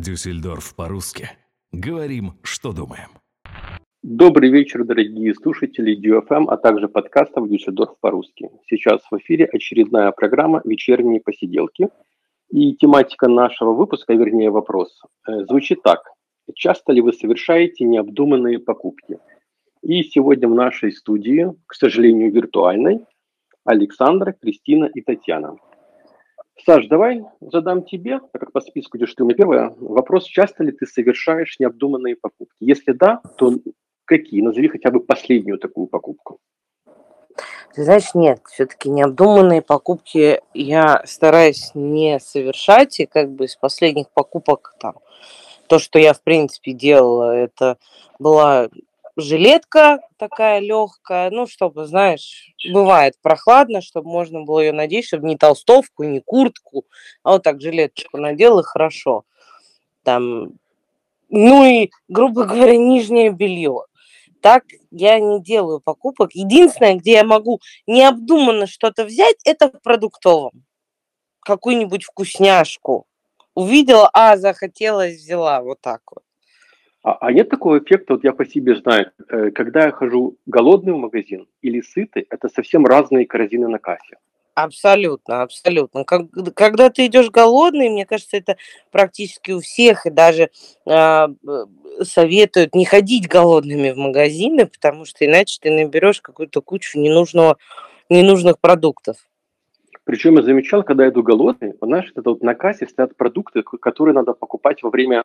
Дюссельдорф по-русски. Говорим, что думаем. Добрый вечер, дорогие слушатели DFM, а также подкастов Дюссельдорф по-русски. Сейчас в эфире очередная программа «Вечерние посиделки». И тематика нашего выпуска, вернее вопрос, э, звучит так. Часто ли вы совершаете необдуманные покупки? И сегодня в нашей студии, к сожалению, виртуальной, Александра, Кристина и Татьяна. Саш, давай задам тебе, так как по списку идешь ты меня первое, вопрос, часто ли ты совершаешь необдуманные покупки? Если да, то какие? Назови хотя бы последнюю такую покупку. Ты знаешь, нет, все-таки необдуманные покупки я стараюсь не совершать, и как бы из последних покупок там то, что я в принципе делала, это была жилетка такая легкая, ну, чтобы, знаешь, бывает прохладно, чтобы можно было ее надеть, чтобы не толстовку, не куртку, а вот так жилеточку надел и хорошо. Там, ну и, грубо говоря, нижнее белье. Так я не делаю покупок. Единственное, где я могу необдуманно что-то взять, это в продуктовом. Какую-нибудь вкусняшку. Увидела, а, захотелось, взяла. Вот так вот. А, а нет такого эффекта, вот я по себе знаю, э, когда я хожу голодный в магазин или сытый, это совсем разные корзины на кассе. Абсолютно, абсолютно. Как, когда ты идешь голодный, мне кажется, это практически у всех, и даже э, советуют не ходить голодными в магазины, потому что иначе ты наберешь какую-то кучу ненужного, ненужных продуктов. Причем я замечал, когда я иду голодный, знаешь, это вот на кассе стоят продукты, которые надо покупать во время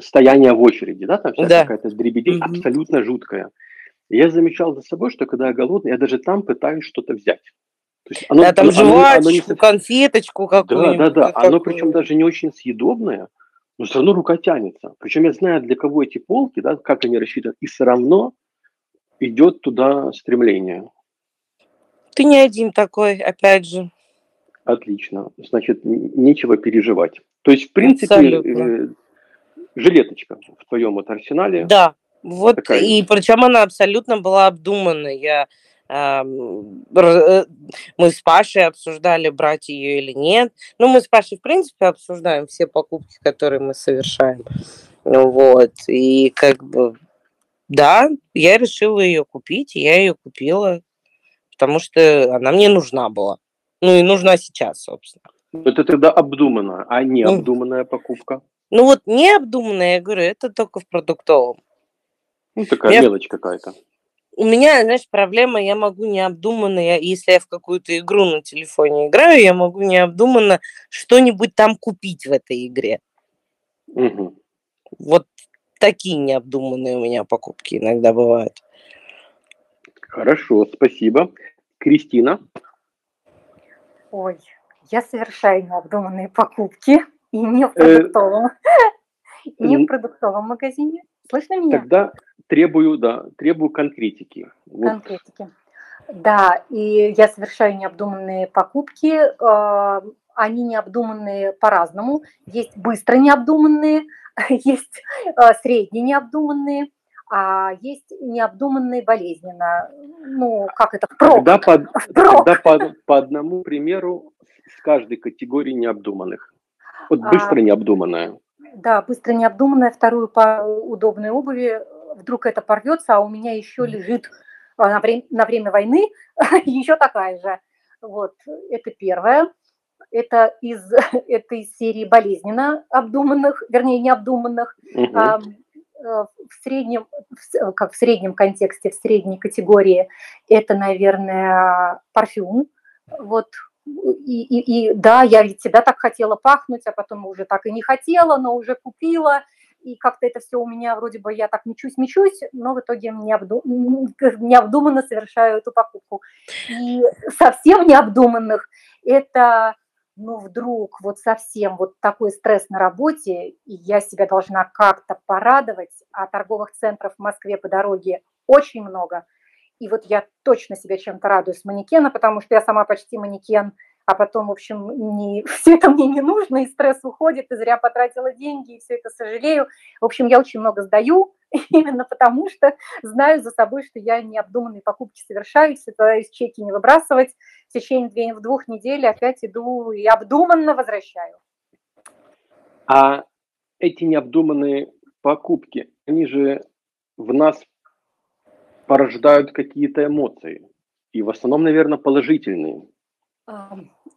стояние в очереди, да, там вся да. какая-то дребедень mm-hmm. абсолютно жуткая. я замечал за собой, что когда я голодный, я даже там пытаюсь что-то взять. То есть оно, да, там жвачку, оно не... конфеточку какую-нибудь. Да, да, да. Оно причем даже не очень съедобное, но все равно рука тянется. Причем я знаю, для кого эти полки, да, как они рассчитаны, и все равно идет туда стремление. Ты не один такой, опять же. Отлично. Значит, нечего переживать. То есть, в принципе, Абсолютно жилеточка в твоем вот арсенале. Да, вот такая. и причем она абсолютно была обдумана. Я э, мы с Пашей обсуждали, брать ее или нет. Ну, мы с Пашей, в принципе, обсуждаем все покупки, которые мы совершаем. Вот. И как бы, да, я решила ее купить, и я ее купила, потому что она мне нужна была. Ну и нужна сейчас, собственно. Это тогда обдуманная, а не обдуманная покупка? Ну вот необдуманное, я говорю, это только в продуктовом. Ну, такая я... мелочь какая-то. У меня, знаешь, проблема, я могу необдуманно, я, если я в какую-то игру на телефоне играю, я могу необдуманно что-нибудь там купить в этой игре. Угу. Вот такие необдуманные у меня покупки иногда бывают. Хорошо, спасибо. Кристина? Ой, я совершаю необдуманные покупки. И не в э, продуктовом. Не в продуктовом магазине. Слышно меня? Тогда требую, да, требую конкретики. Конкретики. Да, и я совершаю необдуманные покупки. А, они необдуманные по-разному. Есть быстро необдуманные, есть а, средне необдуманные, а есть необдуманные болезненно. Ну, как это? Впрок. Тогда, по, Впрок. тогда по, по одному примеру с каждой категории необдуманных. Вот а, быстро необдуманная. Да, быстро необдуманная, вторую пару удобной обуви, вдруг это порвется, а у меня еще лежит а, на время, на время войны еще такая же. Вот, это первое. Это из этой серии болезненно обдуманных, вернее, необдуманных. Угу. А, в среднем, как в среднем контексте, в средней категории, это, наверное, парфюм. Вот и, и, и да, я ведь тебя так хотела пахнуть, а потом уже так и не хотела, но уже купила, и как-то это все у меня вроде бы я так мечусь-мечусь, но в итоге необду... необдуманно совершаю эту покупку. И совсем необдуманных это, ну, вдруг вот совсем вот такой стресс на работе, и я себя должна как-то порадовать, а торговых центров в Москве по дороге очень много – и вот я точно себя чем-то радую с манекена, потому что я сама почти манекен, а потом, в общем, не, все это мне не нужно, и стресс уходит, и зря потратила деньги, и все это сожалею. В общем, я очень много сдаю, именно потому что знаю за собой, что я необдуманные покупки совершаю, стараюсь чеки не выбрасывать. В течение двух недель опять иду и обдуманно возвращаю. А эти необдуманные покупки, они же в нас порождают какие-то эмоции. И в основном, наверное, положительные.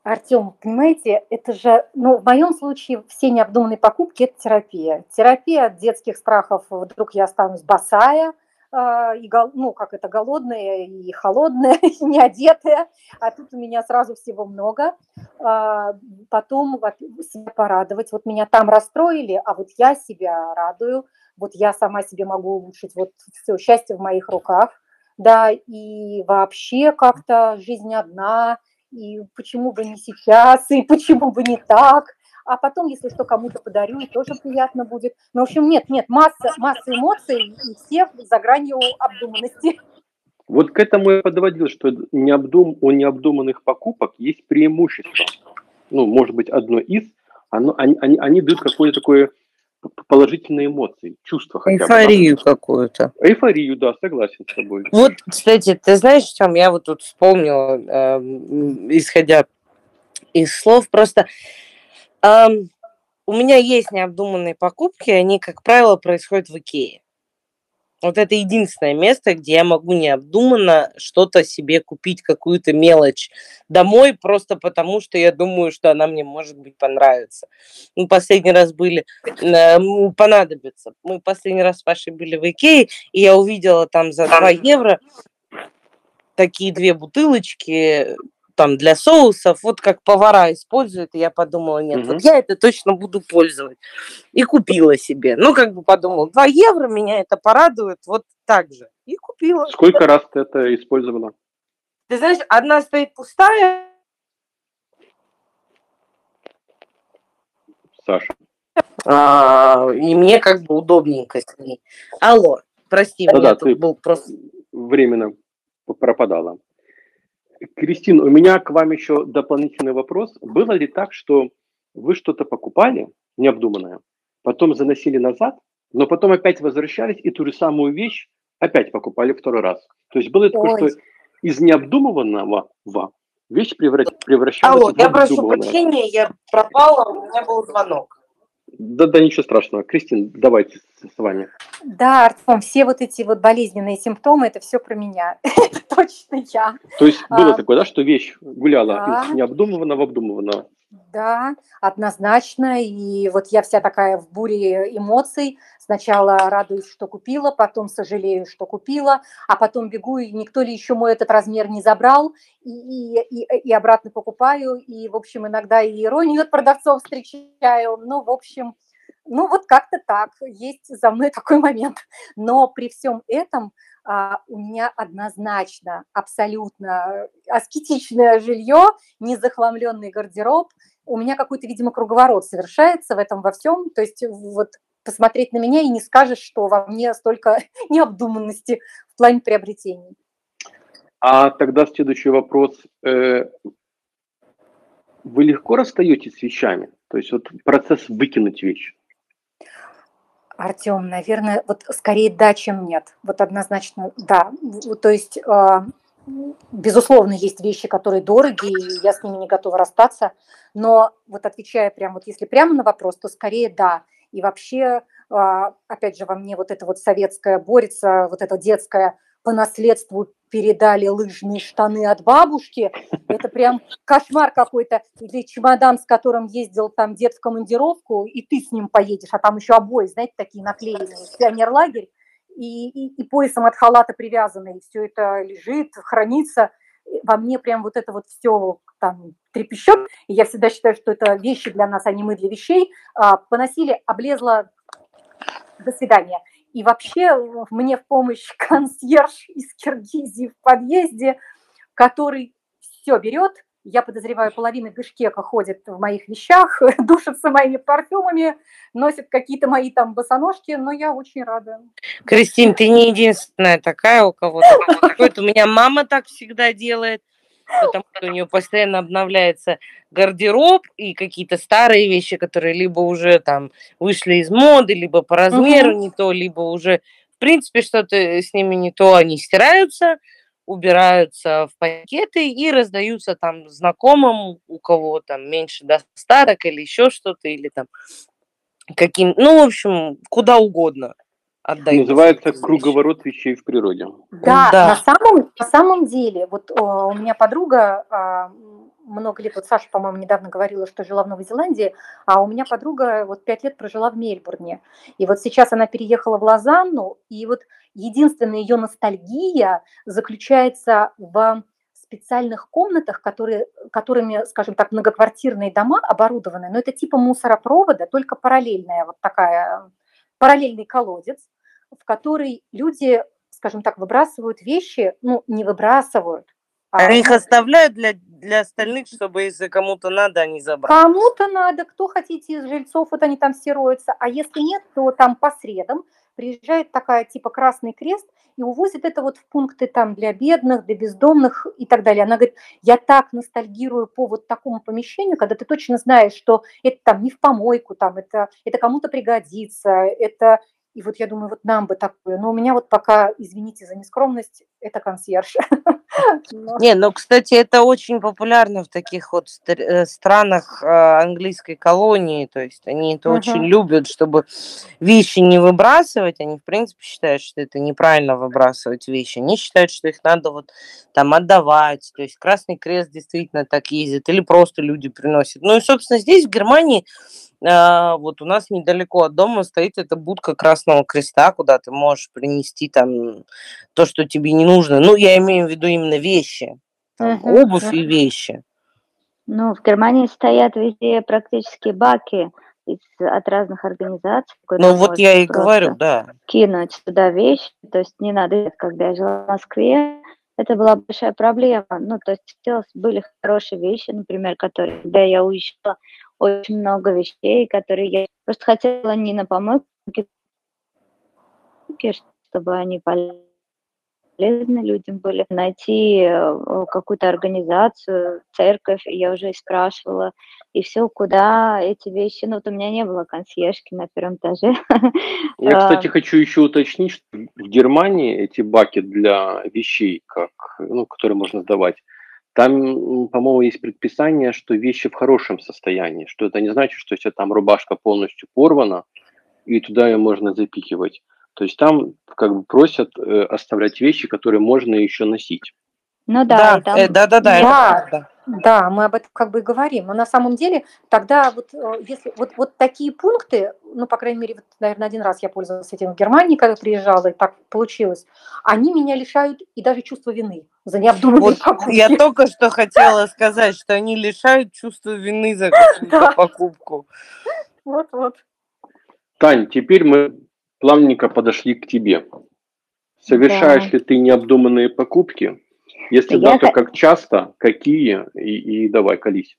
Артем, понимаете, это же, ну, в моем случае все необдуманные покупки – это терапия. Терапия от детских страхов, вдруг я останусь босая, а, и, ну, как это, голодная и холодная, и не одетая, а тут у меня сразу всего много. А, потом себя порадовать. Вот меня там расстроили, а вот я себя радую, вот я сама себе могу улучшить, вот все, счастье в моих руках. Да, и вообще как-то жизнь одна, и почему бы не сейчас, и почему бы не так, а потом, если что, кому-то подарю, и тоже приятно будет. Ну, в общем, нет, нет, масса, масса эмоций, и все за гранью обдуманности. Вот к этому я подводил, что необдум, у необдуманных покупок есть преимущество. Ну, может быть, одно из, оно, они, они, они дают какое-то такое положительные эмоции, чувства. Эйфорию какую-то. Эйфорию, да, согласен с тобой. Вот, кстати, ты знаешь, чем я вот тут вспомнила, э, исходя из слов, просто э, у меня есть необдуманные покупки, они, как правило, происходят в Икее. Вот это единственное место, где я могу необдуманно что-то себе купить, какую-то мелочь домой, просто потому что я думаю, что она мне, может быть, понравится. Мы последний раз были, э, понадобится. Мы последний раз с Пашей были в Икее, и я увидела там за 2 евро такие две бутылочки там для соусов, вот как повара используют, и я подумала, нет, угу. вот я это точно буду пользовать. И купила себе. Ну, как бы подумала, 2 евро меня это порадует, вот так же. И купила. Сколько раз ты это использовала? Ты знаешь, одна стоит пустая. Саша. А, и мне как бы удобненько с ней. Алло, прости, да, да, ты был просто... Временно пропадала. Кристин, у меня к вам еще дополнительный вопрос. Было ли так, что вы что-то покупали необдуманное, потом заносили назад, но потом опять возвращались и ту же самую вещь опять покупали второй раз? То есть было такое, Ой. что из необдуманного вещь превращалась Алло, в я прошу прощения, я пропала, у меня был звонок. Да, да, ничего страшного. Кристин, давайте с вами. Да, Артем, все вот эти вот болезненные симптомы, это все про меня. это точно я. То есть было а, такое, да, что вещь гуляла да. из необдуманного в обдуманного? Да, однозначно. И вот я вся такая в буре эмоций. Сначала радуюсь, что купила, потом сожалею, что купила, а потом бегу, и никто ли еще мой этот размер не забрал, и, и, и, обратно покупаю. И, в общем, иногда и иронию от продавцов встречаю. Ну, в общем, ну вот как-то так, есть за мной такой момент. Но при всем этом а, у меня однозначно абсолютно аскетичное жилье, незахламленный гардероб. У меня какой-то, видимо, круговорот совершается в этом во всем. То есть вот посмотреть на меня и не скажешь, что во мне столько необдуманности в плане приобретений. А тогда следующий вопрос. Э, вы легко расстаетесь с вещами? То есть вот процесс выкинуть вещь? Артем, наверное, вот скорее да, чем нет. Вот однозначно да. То есть, а, безусловно, есть вещи, которые дороги, и я с ними не готова расстаться. Но вот отвечая прямо, вот если прямо на вопрос, то скорее да. И вообще, а, опять же, во мне вот это вот советское борется, вот это детское по наследству передали лыжные штаны от бабушки. Это прям кошмар какой-то. Или чемодан, с которым ездил там дед в командировку, и ты с ним поедешь, а там еще обои, знаете, такие наклеенные, пионерлагерь, и, и, и поясом от халата привязанный. Все это лежит, хранится. Во мне прям вот это вот все там трепещет. И я всегда считаю, что это вещи для нас, а не мы для вещей. А, поносили, облезла, до свидания. И вообще мне в помощь консьерж из Киргизии в подъезде, который все берет, я подозреваю, половина Бишкека ходит в моих вещах, душится моими парфюмами, носит какие-то мои там босоножки, но я очень рада. Кристин, ты не единственная такая, у кого такое. У меня мама так всегда делает потому что у нее постоянно обновляется гардероб и какие-то старые вещи, которые либо уже там вышли из моды, либо по размеру угу. не то, либо уже, в принципе, что-то с ними не то, они стираются, убираются в пакеты и раздаются там знакомым, у кого там меньше достаток или еще что-то, или там каким, ну, в общем, куда угодно отдать. Называется круговорот вещей в природе. Да, да. На, самом, на самом деле, вот о, у меня подруга а, много лет, вот Саша, по-моему, недавно говорила, что жила в Новой Зеландии, а у меня подруга вот пять лет прожила в Мельбурне. И вот сейчас она переехала в Лозанну, и вот единственная ее ностальгия заключается в специальных комнатах, которые, которыми, скажем так, многоквартирные дома оборудованы, но это типа мусоропровода, только параллельная вот такая, параллельный колодец, в который люди, скажем так, выбрасывают вещи, ну, не выбрасывают, а они их оставляют для, для остальных, чтобы если кому-то надо, они забрать. Кому-то надо, кто хотите из жильцов, вот они там стируются. А если нет, то там по средам приезжает такая типа Красный Крест и увозит это вот в пункты там для бедных, для бездомных и так далее. Она говорит, я так ностальгирую по вот такому помещению, когда ты точно знаешь, что это там не в помойку, там это, это кому-то пригодится, это и вот я думаю, вот нам бы такое. Но у меня вот пока, извините за нескромность, это консьерж. Не, ну, кстати, это очень популярно в таких вот э, странах а, английской колонии. То есть они это очень любят, чтобы вещи не выбрасывать. Они, в принципе, считают, что это неправильно выбрасывать вещи. Они считают, что их надо вот там отдавать. То есть Красный Крест действительно так ездит. Или просто люди приносят. Ну и, собственно, здесь, в Германии, вот у нас недалеко от дома стоит эта будка Красного Креста, куда ты можешь принести там то, что тебе не нужно. Ну, я имею в виду именно вещи, там, uh-huh, обувь uh-huh. и вещи. Ну, в Германии стоят везде практически баки из, от разных организаций. Ну, вот я и говорю, да. Кинуть туда вещи, то есть не надо, когда я жила в Москве, это была большая проблема. Ну, то есть были хорошие вещи, например, которые, когда я уезжала, очень много вещей, которые я просто хотела не на помойку, чтобы они полезны людям были, найти э, какую-то организацию, церковь, я уже спрашивала, и все, куда эти вещи, ну вот у меня не было консьержки на первом этаже. Я, кстати, хочу еще уточнить, что в Германии эти баки для вещей, как, ну, которые можно сдавать, там, по-моему, есть предписание, что вещи в хорошем состоянии, что это не значит, что если там рубашка полностью порвана, и туда ее можно запихивать. То есть там как бы просят э, оставлять вещи, которые можно еще носить. Ну да, да, там... э, да, да, да, да, да. Да, мы об этом как бы и говорим. Но на самом деле тогда вот э, если вот, вот такие пункты, ну, по крайней мере, вот, наверное, один раз я пользовалась этим в Германии, когда приезжала, и так получилось, они меня лишают и даже чувства вины за необдуманные вот покупки. Я только что хотела сказать, что они лишают чувства вины за какую-то покупку. Вот-вот. Тань, теперь мы плавненько подошли к тебе. Совершаешь ли ты необдуманные покупки? Если да, то как часто, какие, и, и давай, колись.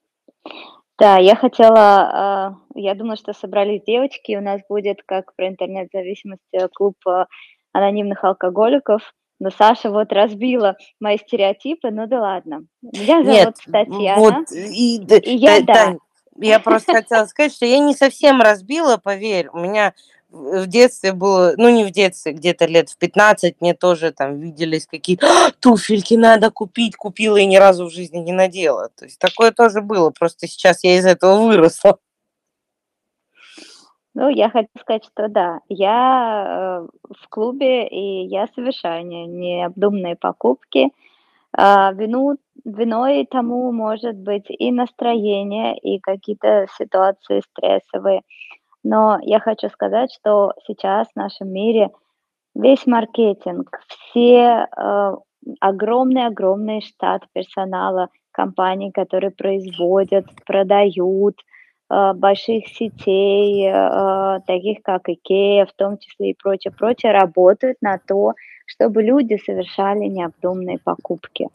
Да, я хотела, а, я думала, что собрались девочки, у нас будет, как про интернет-зависимость, э, клуб э, анонимных алкоголиков, но Саша вот разбила мои стереотипы, ну да ладно. Меня зовут Нет, Татьяна. Вот, и, и я, да. Я просто хотела сказать, что я не совсем разбила, поверь. У меня в детстве было, ну не в детстве, где-то лет в 15 мне тоже там виделись какие-то «А, туфельки надо купить, купила и ни разу в жизни не надела. То есть такое тоже было, просто сейчас я из этого выросла. Ну, я хочу сказать, что да, я э, в клубе, и я совершаю не, необдуманные покупки. Э, вину, виной тому может быть и настроение, и какие-то ситуации стрессовые. Но я хочу сказать, что сейчас в нашем мире весь маркетинг, все э, огромный-огромный штат персонала компаний, которые производят, продают, э, больших сетей, э, таких как Икея, в том числе и прочее, прочее, работают на то, чтобы люди совершали необдуманные покупки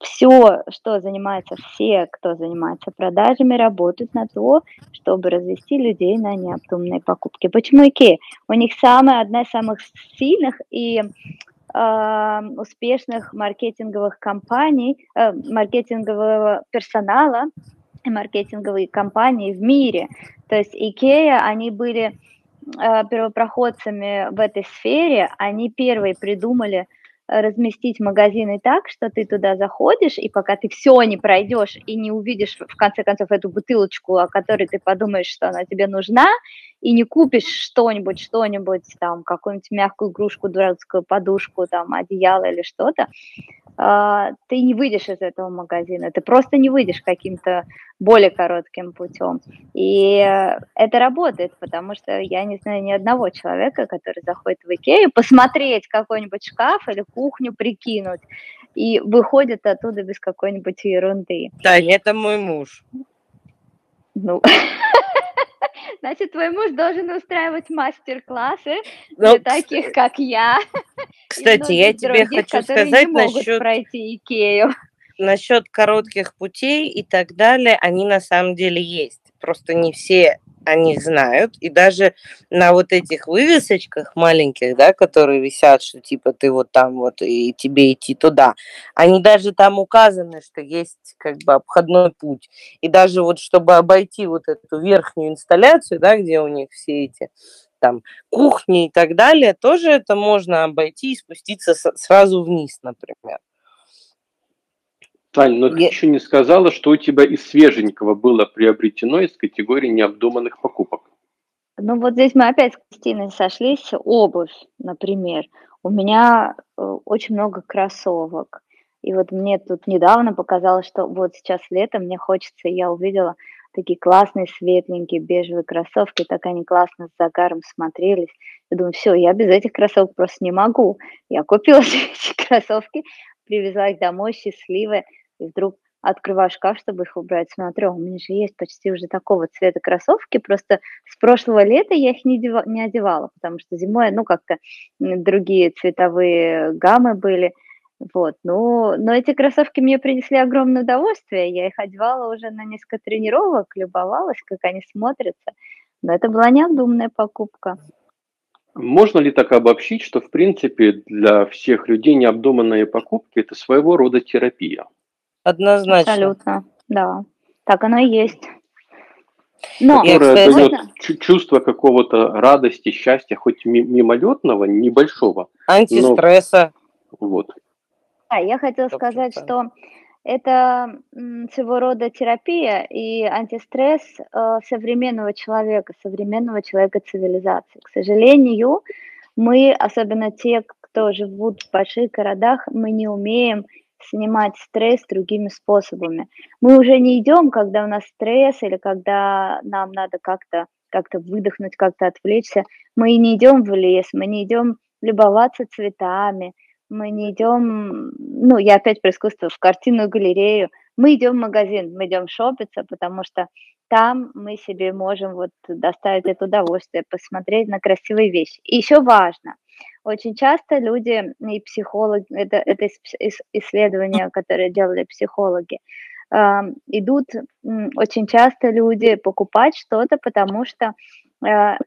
все, что занимается, все, кто занимается продажами, работают на то, чтобы развести людей на необдуманные покупки. Почему Икея? У них самая, одна из самых сильных и э, успешных маркетинговых компаний, э, маркетингового персонала и маркетинговые компании в мире. То есть Икея, они были э, первопроходцами в этой сфере, они первые придумали разместить магазины так, что ты туда заходишь, и пока ты все не пройдешь и не увидишь, в конце концов, эту бутылочку, о которой ты подумаешь, что она тебе нужна, и не купишь что-нибудь, что-нибудь, там, какую-нибудь мягкую игрушку, дурацкую подушку, там, одеяло или что-то, а, ты не выйдешь из этого магазина, ты просто не выйдешь каким-то более коротким путем. И это работает, потому что я не знаю ни одного человека, который заходит в Икею, посмотреть какой-нибудь шкаф или кухню прикинуть, и выходит оттуда без какой-нибудь ерунды. Да, это мой муж. Ну, Значит, твой муж должен устраивать мастер-классы Ну, для таких, как я. Кстати, я тебе хочу сказать не могут насчет пройти Икею. насчет коротких путей и так далее, они на самом деле есть. Просто не все о них знают. И даже на вот этих вывесочках маленьких, да, которые висят, что типа ты вот там вот и тебе идти туда, они даже там указаны, что есть как бы обходной путь. И даже вот чтобы обойти вот эту верхнюю инсталляцию, да, где у них все эти там кухни и так далее, тоже это можно обойти и спуститься сразу вниз, например. Тань, но ты Я- еще не сказала, что у тебя из свеженького было приобретено из категории необдуманных покупок. Ну вот здесь мы опять с Кристиной сошлись. Обувь, например. У меня э, очень много кроссовок. И вот мне тут недавно показалось, что вот сейчас лето, мне хочется, я увидела такие классные светленькие бежевые кроссовки, так они классно с загаром смотрелись. Я думаю, все, я без этих кроссовок просто не могу. Я купила эти кроссовки, привезла их домой счастливая, и вдруг открываю шкаф, чтобы их убрать, смотрю, у меня же есть почти уже такого цвета кроссовки, просто с прошлого лета я их не, дева- не одевала, потому что зимой, ну, как-то другие цветовые гаммы были, вот, ну, но эти кроссовки мне принесли огромное удовольствие, я их одевала уже на несколько тренировок, любовалась, как они смотрятся, но это была необдуманная покупка. Можно ли так обобщить, что, в принципе, для всех людей необдуманные покупки – это своего рода терапия? Однозначно. Абсолютно, да, так оно и есть. Но, Я, Которое кстати- дает можно? чу- чувство какого-то радости, счастья, хоть ми- мимолетного, небольшого. Антистресса. Вот. Да, я хотела сказать, что это своего рода терапия и антистресс э, современного человека, современного человека цивилизации. К сожалению, мы, особенно те, кто живут в больших городах, мы не умеем снимать стресс другими способами. Мы уже не идем, когда у нас стресс или когда нам надо как-то как-то выдохнуть, как-то отвлечься. Мы не идем в лес, мы не идем любоваться цветами, мы не идем, ну, я опять про искусство, в картинную галерею, мы идем в магазин, мы идем шопиться, потому что там мы себе можем вот доставить это удовольствие, посмотреть на красивые вещи. И еще важно, очень часто люди и психологи, это, это ис- ис- исследования, которые делали психологи, идут очень часто люди покупать что-то, потому что э,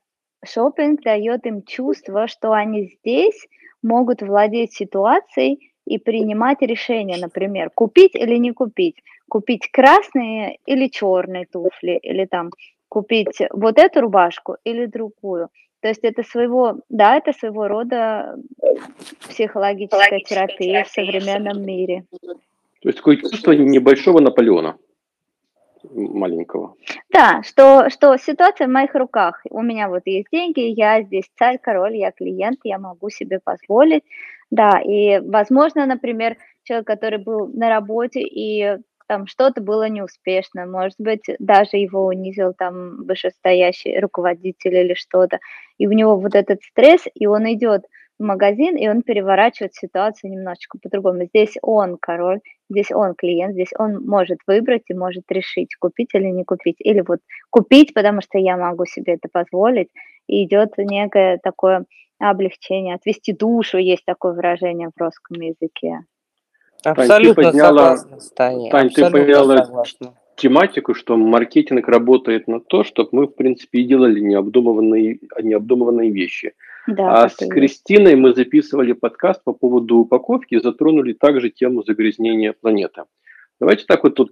шопинг дает им чувство, что они здесь могут владеть ситуацией и принимать решения, например, купить или не купить, купить красные или черные туфли, или там купить вот эту рубашку или другую. То есть это своего, да, это своего рода психологическая терапия в современном мире. То есть такое чувство небольшого Наполеона маленького. Да, что, что ситуация в моих руках. У меня вот есть деньги, я здесь царь, король, я клиент, я могу себе позволить. Да, и, возможно, например, человек, который был на работе и там что-то было неуспешно, может быть, даже его унизил там вышестоящий руководитель или что-то, и у него вот этот стресс, и он идет в магазин, и он переворачивает ситуацию немножечко по-другому. Здесь он король, здесь он клиент, здесь он может выбрать и может решить, купить или не купить. Или вот купить, потому что я могу себе это позволить, и идет некое такое облегчение, отвести душу, есть такое выражение в русском языке. Абсолютно подняла- согласна с Таней. Тань, ты подняла согласна. Тематику, что маркетинг работает на то, чтобы мы, в принципе, и делали необдуманные, необдуманные вещи. Да, А с. Кристиной мы записывали подкаст по поводу упаковки и затронули также тему загрязнения планеты. Давайте так вот тут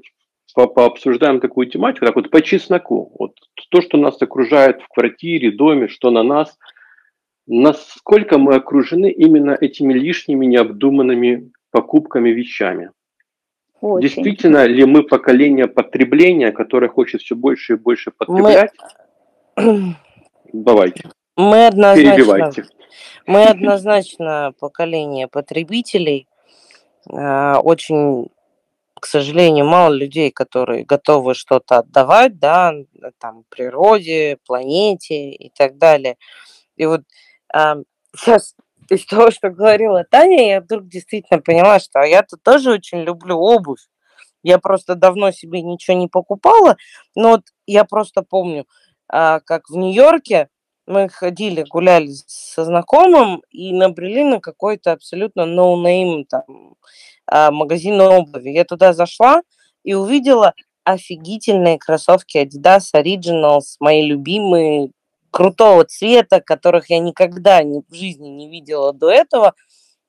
по- пообсуждаем такую тематику, так вот по чесноку. Вот то, что нас окружает в квартире, доме, что на нас. насколько мы окружены именно этими лишними необдуманными покупками, вещами. Очень. Действительно ли мы поколение потребления, которое хочет все больше и больше потреблять? Мы... Давайте. Мы однозначно, мы однозначно поколение потребителей. А, очень, к сожалению, мало людей, которые готовы что-то отдавать, да, там, природе, планете и так далее. И вот сейчас из того, что говорила Таня, я вдруг действительно поняла, что я-то тоже очень люблю обувь. Я просто давно себе ничего не покупала, но вот я просто помню, а, как в Нью-Йорке мы ходили, гуляли со знакомым и набрели на какой-то абсолютно no-name там а, магазин обуви. Я туда зашла и увидела офигительные кроссовки Adidas Originals, мои любимые, крутого цвета, которых я никогда в жизни не видела до этого,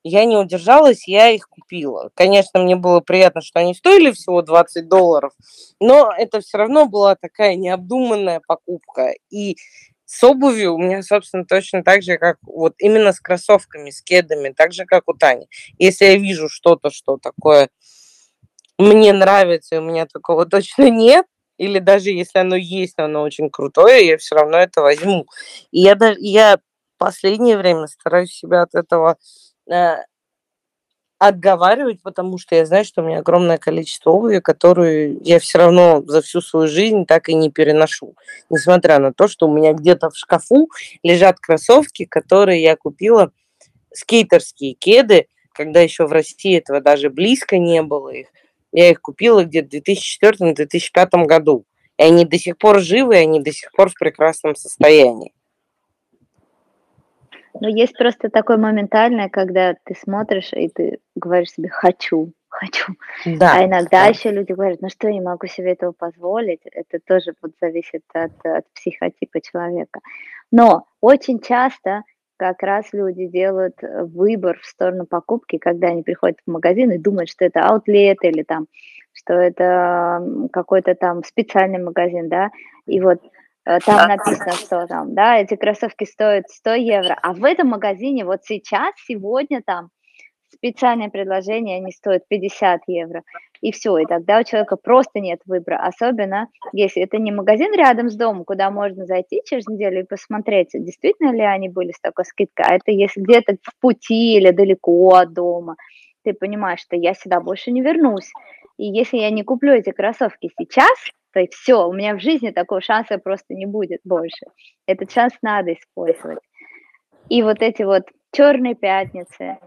я не удержалась, я их купила. Конечно, мне было приятно, что они стоили всего 20 долларов, но это все равно была такая необдуманная покупка. И с обувью у меня, собственно, точно так же, как вот именно с кроссовками, с кедами, так же, как у Тани. Если я вижу что-то, что такое мне нравится, и у меня такого точно нет, или даже если оно есть, но оно очень крутое, я все равно это возьму. И я, даже, я последнее время стараюсь себя от этого э, отговаривать, потому что я знаю, что у меня огромное количество обуви, которую я все равно за всю свою жизнь так и не переношу. Несмотря на то, что у меня где-то в шкафу лежат кроссовки, которые я купила, скейтерские кеды, когда еще в России этого даже близко не было их. Я их купила где-то в 2004-2005 году. И они до сих пор живы, и они до сих пор в прекрасном состоянии. Ну, есть просто такое моментальное, когда ты смотришь, и ты говоришь себе «хочу», хочу. Да, а иногда да. еще люди говорят, ну что, я не могу себе этого позволить. Это тоже вот зависит от, от психотипа человека. Но очень часто как раз люди делают э, выбор в сторону покупки, когда они приходят в магазин и думают, что это аутлет или там, что это какой-то там специальный магазин, да, и вот э, там написано, что там, да, эти кроссовки стоят 100 евро, а в этом магазине вот сейчас, сегодня там специальное предложение, они стоят 50 евро и все, и тогда у человека просто нет выбора, особенно если это не магазин рядом с домом, куда можно зайти через неделю и посмотреть, действительно ли они были с такой скидкой, а это если где-то в пути или далеко от дома, ты понимаешь, что я сюда больше не вернусь, и если я не куплю эти кроссовки сейчас, то все, у меня в жизни такого шанса просто не будет больше. Этот шанс надо использовать. И вот эти вот черные пятницы,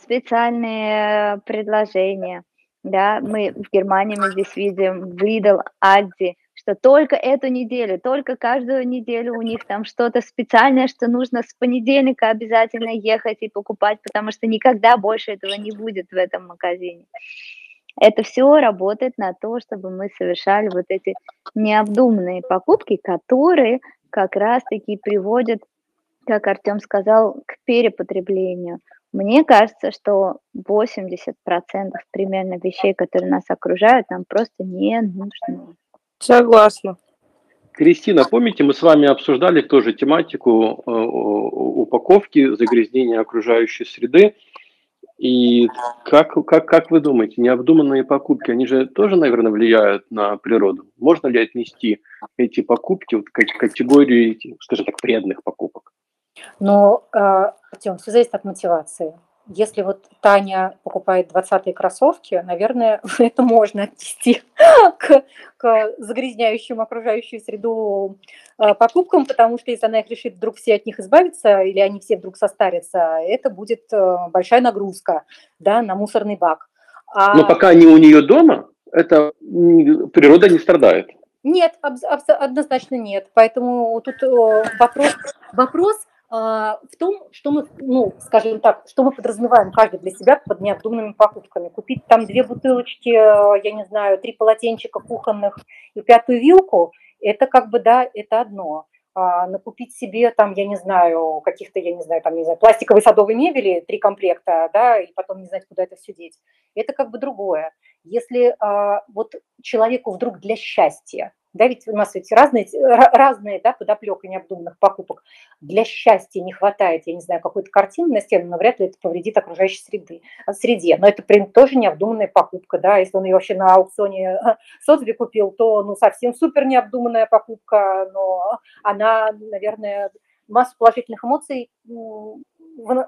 специальные предложения – да, мы в Германии мы здесь видим в Lidl, Aldi, что только эту неделю, только каждую неделю у них там что-то специальное, что нужно с понедельника обязательно ехать и покупать, потому что никогда больше этого не будет в этом магазине. Это все работает на то, чтобы мы совершали вот эти необдуманные покупки, которые как раз-таки приводят, как Артем сказал, к перепотреблению – мне кажется, что 80% примерно вещей, которые нас окружают, нам просто не нужны. Согласна. Кристина, помните, мы с вами обсуждали тоже тематику э, упаковки, загрязнения окружающей среды. И как, как, как вы думаете, необдуманные покупки, они же тоже, наверное, влияют на природу? Можно ли отнести эти покупки вот, к категории, скажем так, вредных покупок? Но, э, Артем, все зависит от мотивации. Если вот Таня покупает 20-е кроссовки, наверное, это можно отнести к, к загрязняющим окружающую среду э, покупкам, потому что если она их решит вдруг все от них избавиться, или они все вдруг состарятся, это будет э, большая нагрузка да, на мусорный бак. А... Но пока они у нее дома, это природа не страдает. Нет, однозначно нет. Поэтому тут вопрос, вопрос в том, что мы, ну, скажем так, что мы подразумеваем каждый для себя под необдуманными покупками. Купить там две бутылочки, э, я не знаю, три полотенчика кухонных и пятую вилку, это как бы, да, это одно. А накупить себе там, я не знаю, каких-то, я не знаю, там, не знаю, пластиковой садовой мебели, три комплекта, да, и потом не знать, куда это все деть, это как бы другое. Если а, вот человеку вдруг для счастья да, ведь у нас ведь разные, разные да, подоплека необдуманных покупок. Для счастья не хватает, я не знаю, какой-то картины на стену, но вряд ли это повредит окружающей среды, среде. Но это прям тоже необдуманная покупка, да, если он ее вообще на аукционе Сотби купил, то, ну, совсем супер необдуманная покупка, но она, наверное, массу положительных эмоций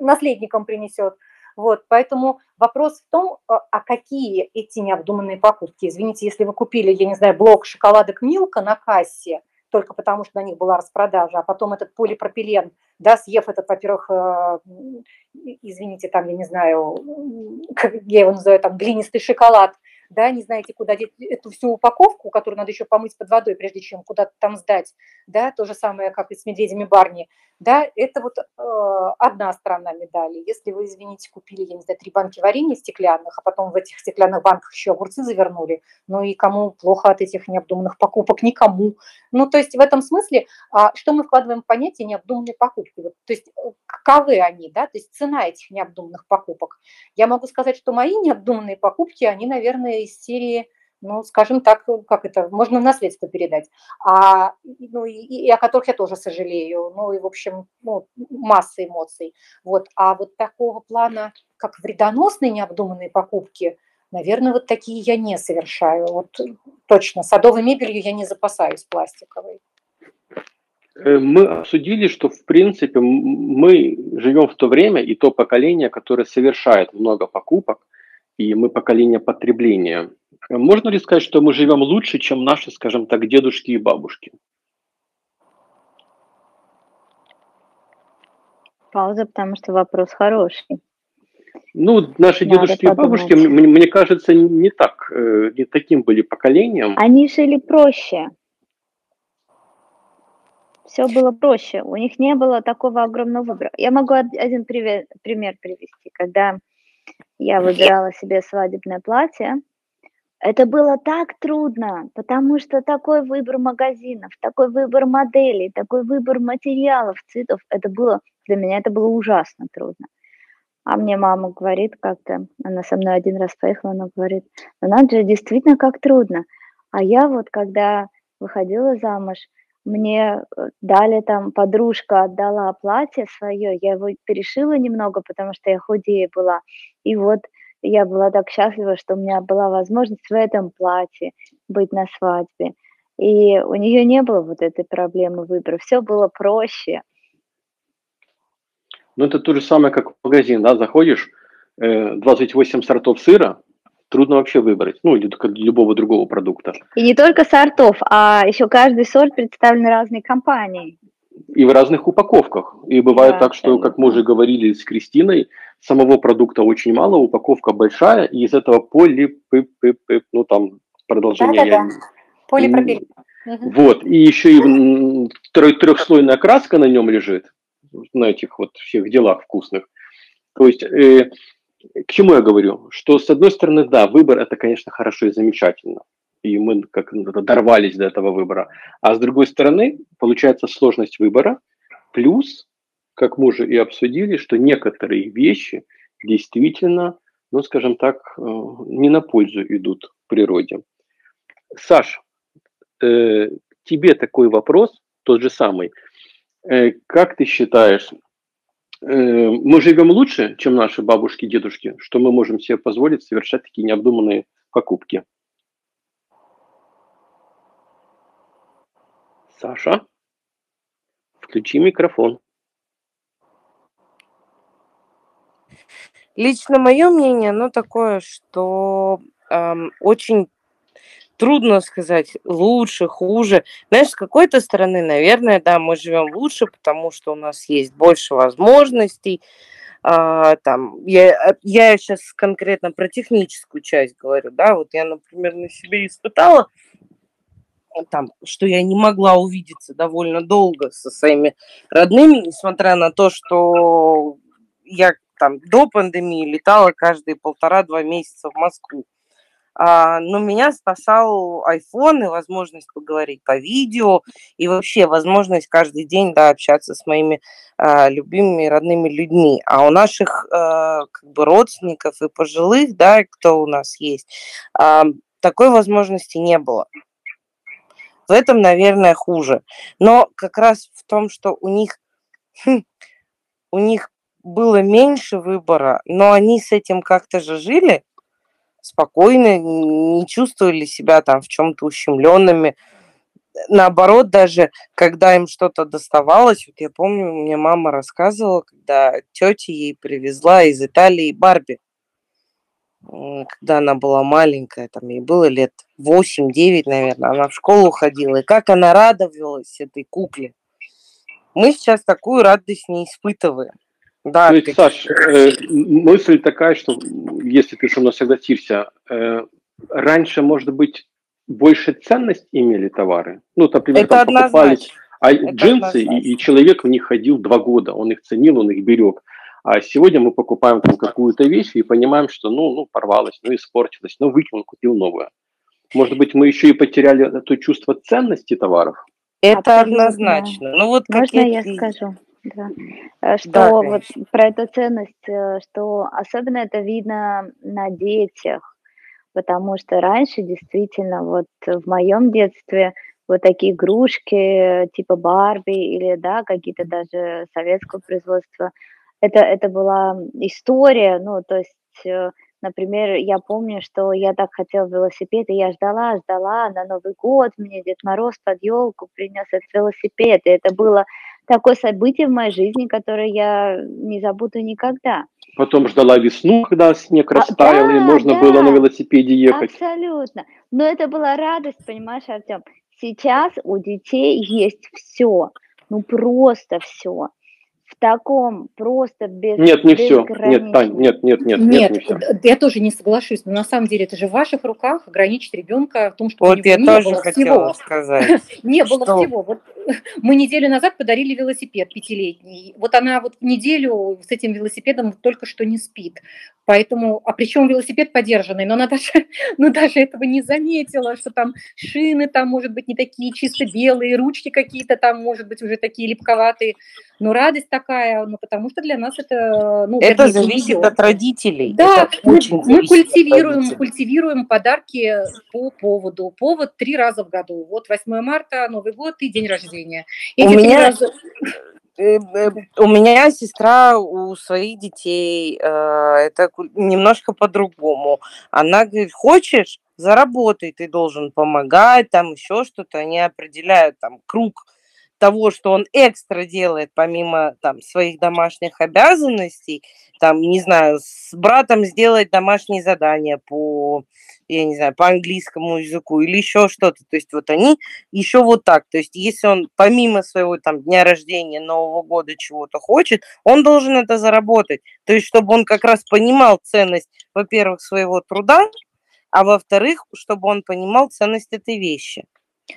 наследникам принесет. Вот, поэтому вопрос в том, а, а какие эти необдуманные покупки. Извините, если вы купили, я не знаю, блок шоколадок Милка на кассе, только потому что на них была распродажа, а потом этот полипропилен, да, съев этот, во-первых, э, извините, там, я не знаю, как я его называю, там, глинистый шоколад, да, не знаете, куда деть эту всю упаковку, которую надо еще помыть под водой, прежде чем куда-то там сдать, да, то же самое, как и с медведями Барни, да, это вот э, одна сторона медали. Если вы, извините, купили, я не знаю, три банки варенья стеклянных, а потом в этих стеклянных банках еще огурцы завернули, ну и кому плохо от этих необдуманных покупок? Никому. Ну, то есть в этом смысле, а, что мы вкладываем в понятие необдуманные покупки? Вот, то есть э, каковы они, да, то есть цена этих необдуманных покупок. Я могу сказать, что мои необдуманные покупки, они, наверное, из серии ну, скажем так, как это, можно наследство передать, а, ну, и, и о которых я тоже сожалею, ну, и, в общем, ну, масса эмоций. Вот. А вот такого плана, как вредоносные необдуманные покупки, наверное, вот такие я не совершаю. Вот точно, садовой мебелью я не запасаюсь пластиковой. Э, мы обсудили, что, в принципе, мы живем в то время и то поколение, которое совершает много покупок, и мы поколение потребления. Можно ли сказать, что мы живем лучше, чем наши, скажем так, дедушки и бабушки? Пауза, потому что вопрос хороший. Ну, наши Надо дедушки подумать. и бабушки, мне, мне кажется, не так, э, не таким были поколением. Они жили проще. Все было проще. У них не было такого огромного выбора. Я могу один пример привести. Когда я выбирала себе свадебное платье, это было так трудно, потому что такой выбор магазинов, такой выбор моделей, такой выбор материалов, цветов, это было, для меня это было ужасно трудно. А мне мама говорит как-то, она со мной один раз поехала, она говорит, ну надо же, действительно как трудно. А я вот, когда выходила замуж, мне э, дали там, подружка отдала платье свое, я его перешила немного, потому что я худее была. И вот я была так счастлива, что у меня была возможность в этом платье быть на свадьбе. И у нее не было вот этой проблемы выбора, все было проще. Ну, это то же самое, как в магазин, да, заходишь, 28 э, сортов сыра, трудно вообще выбрать, ну, или как любого другого продукта. И не только сортов, а еще каждый сорт представлен разной компанией. И в разных упаковках. И бывает да, так, что, как мы уже говорили с Кристиной, самого продукта очень мало, упаковка большая, и из этого поли, ну там продолжение. Да, да, да. Полипропилен. Вот, и еще и трехслойная краска на нем лежит, на этих вот всех делах вкусных. То есть, э, к чему я говорю? Что, с одной стороны, да, выбор – это, конечно, хорошо и замечательно. И мы как дорвались до этого выбора. А с другой стороны, получается сложность выбора, плюс как мы уже и обсудили, что некоторые вещи действительно, ну, скажем так, э, не на пользу идут природе. Саш, э, тебе такой вопрос, тот же самый. Э, как ты считаешь, мы живем лучше, чем наши бабушки дедушки, что мы можем себе позволить совершать такие необдуманные покупки? Саша, включи микрофон. Лично мое мнение, оно такое, что эм, очень трудно сказать лучше, хуже. Знаешь, с какой-то стороны, наверное, да, мы живем лучше, потому что у нас есть больше возможностей. А, там, я, я сейчас конкретно про техническую часть говорю, да, вот я, например, на себе испытала, там, что я не могла увидеться довольно долго со своими родными, несмотря на то, что я там до пандемии летала каждые полтора-два месяца в Москву. А, но меня спасал iPhone и возможность поговорить по видео, и вообще возможность каждый день да, общаться с моими а, любимыми родными людьми. А у наших а, как бы родственников и пожилых, да, кто у нас есть, а, такой возможности не было. в этом, наверное, хуже. Но как раз в том, что у них, хм, у них было меньше выбора, но они с этим как-то же жили спокойно, не чувствовали себя там в чем-то ущемленными. Наоборот, даже когда им что-то доставалось, вот я помню, мне мама рассказывала, когда тетя ей привезла из Италии Барби когда она была маленькая, там ей было лет 8-9, наверное, она в школу ходила, и как она радовалась этой кукле. Мы сейчас такую радость не испытываем. Да, То есть, Саш, э, мысль такая, что если ты со мной согласишься, э, раньше, может быть, больше ценность имели товары? Ну, например, Это там покупались а Это джинсы, и, и человек в них ходил два года, он их ценил, он их берег. А сегодня мы покупаем там какую-то вещь и понимаем, что ну, ну порвалась, ну испортилась, ну выкинул, купил новое. Может быть, мы еще и потеряли это чувство ценности товаров? Это однозначно. Ну, вот Можно я скажу? Да. Э, что да, вот про эту ценность, э, что особенно это видно на детях, потому что раньше действительно вот в моем детстве вот такие игрушки типа Барби или да какие-то даже советского производства это, это была история, ну, то есть, э, например, я помню, что я так хотела велосипед, и я ждала, ждала, на Новый год мне Дед Мороз под елку принес этот велосипед, и это было такое событие в моей жизни, которое я не забуду никогда. Потом ждала весну, когда снег растаял, а, да, и можно да, было на велосипеде ехать. Абсолютно. Но это была радость, понимаешь, Артем? Сейчас у детей есть все, ну просто все в таком просто без Нет, не все. Нет, Тань, нет, нет, нет, нет, нет не все. Я тоже не соглашусь, но на самом деле это же в ваших руках ограничить ребенка в том, что вот я не тоже было хотела всего. сказать. Не было всего. Вот мы неделю назад подарили велосипед пятилетний. Вот она вот неделю с этим велосипедом только что не спит. Поэтому, а причем велосипед подержанный, но она даже, ну, даже этого не заметила, что там шины там, может быть, не такие чисто белые, ручки какие-то там, может быть, уже такие липковатые. Но радость такая, ну, потому что для нас это... Ну, это вернее, зависит от родителей. Да, это мы, мы культивируем, культивируем подарки по поводу. Повод три раза в году. Вот 8 марта, Новый год и день рождения. Эти у меня... раза у меня сестра у своих детей, э, это немножко по-другому. Она говорит, хочешь, заработай, ты должен помогать, там еще что-то. Они определяют там круг того, что он экстра делает, помимо там своих домашних обязанностей, там, не знаю, с братом сделать домашние задания по я не знаю, по английскому языку или еще что-то. То есть вот они еще вот так. То есть если он помимо своего там дня рождения, Нового года чего-то хочет, он должен это заработать. То есть чтобы он как раз понимал ценность, во-первых, своего труда, а во-вторых, чтобы он понимал ценность этой вещи.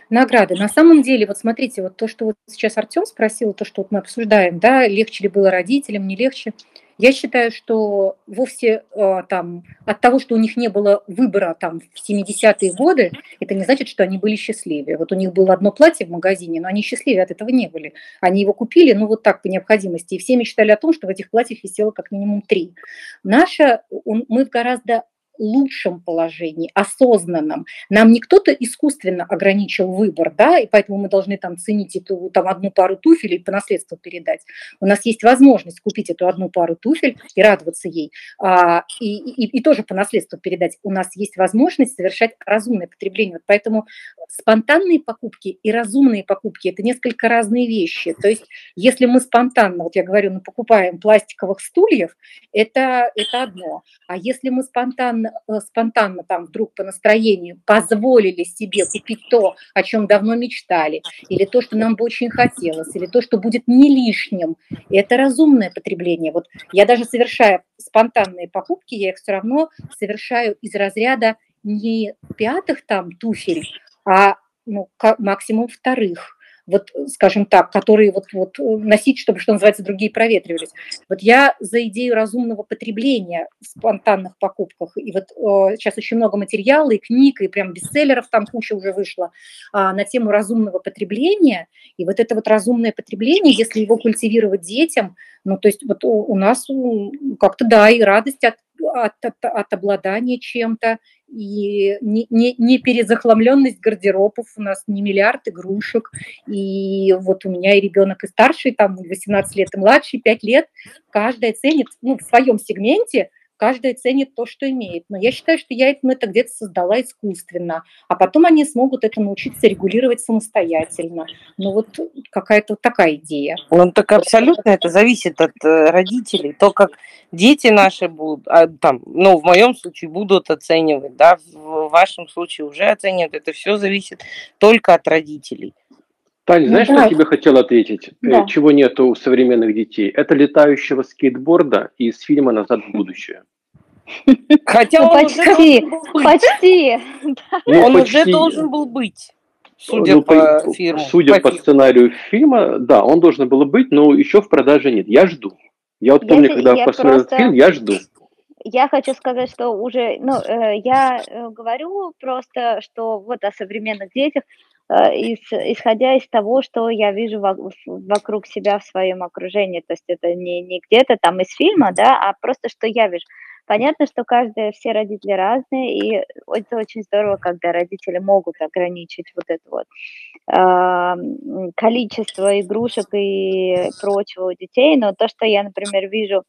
Награды. На самом деле, вот смотрите, вот то, что вот сейчас Артем спросил, то, что вот мы обсуждаем, да, легче ли было родителям, не легче. Я считаю, что вовсе э, там от того, что у них не было выбора там в 70-е годы, это не значит, что они были счастливее. Вот у них было одно платье в магазине, но они счастливее от этого не были. Они его купили, ну вот так по необходимости, и все мечтали о том, что в этих платьях висело как минимум три. Наша, мы в гораздо лучшем положении, осознанном. Нам не кто-то искусственно ограничил выбор, да, и поэтому мы должны там ценить эту там одну пару туфель и по наследству передать. У нас есть возможность купить эту одну пару туфель и радоваться ей, а, и, и, и тоже по наследству передать. У нас есть возможность совершать разумное потребление. Вот поэтому спонтанные покупки и разумные покупки – это несколько разные вещи. То есть если мы спонтанно, вот я говорю, мы покупаем пластиковых стульев, это, это одно. А если мы спонтанно Э, спонтанно там вдруг по настроению позволили себе купить то, о чем давно мечтали, или то, что нам бы очень хотелось, или то, что будет не лишним, это разумное потребление. Вот я даже совершая спонтанные покупки, я их все равно совершаю из разряда не пятых там туфель, а ну, максимум вторых вот, скажем так, которые вот, вот э, носить, чтобы, что называется, другие проветривались. Вот я за идею разумного потребления в спонтанных покупках. И вот э, сейчас очень много материала и книг, и прям бестселлеров там куча уже вышло э, на тему разумного потребления. И вот это вот разумное потребление, если его культивировать детям, ну, то есть вот у, у нас как-то, да, и радость от, от, от, от обладания чем-то, и не, не, не перезахламленность гардеробов, у нас не миллиард игрушек, и вот у меня и ребенок и старший, там 18 лет и младший, 5 лет, каждая ценит ну, в своем сегменте – каждая ценит то, что имеет. Но я считаю, что я им это где-то создала искусственно, а потом они смогут это научиться регулировать самостоятельно. Ну вот какая-то вот такая идея. Ну так абсолютно это зависит от э, родителей. То, как дети наши будут, а, там, ну в моем случае будут оценивать, да, в вашем случае уже оценивают. Это все зависит только от родителей. Таня, знаешь, ну, что я тебе хотел ответить? Э, да. Чего нету у современных детей? Это летающего скейтборда из фильма «Назад в будущее». Хотя ну, он почти, уже почти. Ну, он почти. уже должен был быть. Судя ну, по, по фильму. Судя по, по сценарию фильма, да, он должен был быть, но еще в продаже нет. Я жду. Я вот помню, я, когда я посмотрел просто... этот фильм, я жду. Я хочу сказать, что уже, ну, э, я э, говорю просто, что вот о современных детях, Э, исходя из того, что я вижу вокруг себя в своем окружении. То есть это не, не где-то там из фильма, да, а просто что я вижу. Понятно, что каждые, все родители разные, и это очень здорово, когда родители могут ограничить вот это вот э, количество игрушек и прочего у детей, но то, что я, например, вижу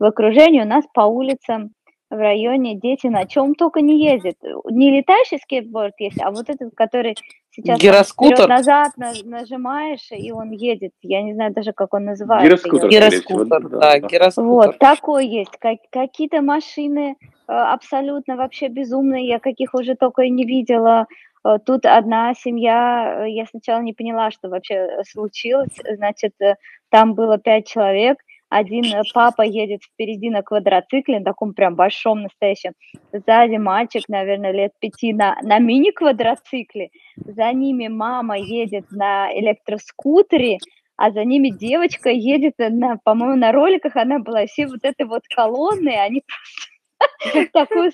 в окружении, у нас по улицам в районе дети на чем только не ездят. Не летающий скейтборд есть, а вот этот, который сейчас Гироскутер. назад нажимаешь, и он едет. Я не знаю даже, как он называется. Гироскутер. Гироскутер, да, да, гироскутер. Вот, такой есть. Как, какие-то машины э, абсолютно вообще безумные, я каких уже только и не видела. Э, тут одна семья, э, я сначала не поняла, что вообще случилось. Значит, там было пять человек – один папа едет впереди на квадроцикле, на таком прям большом настоящем. Сзади мальчик, наверное, лет пяти на, на мини-квадроцикле. За ними мама едет на электроскутере, а за ними девочка едет, на, по-моему, на роликах она была, все вот этой вот колонны, они просто такую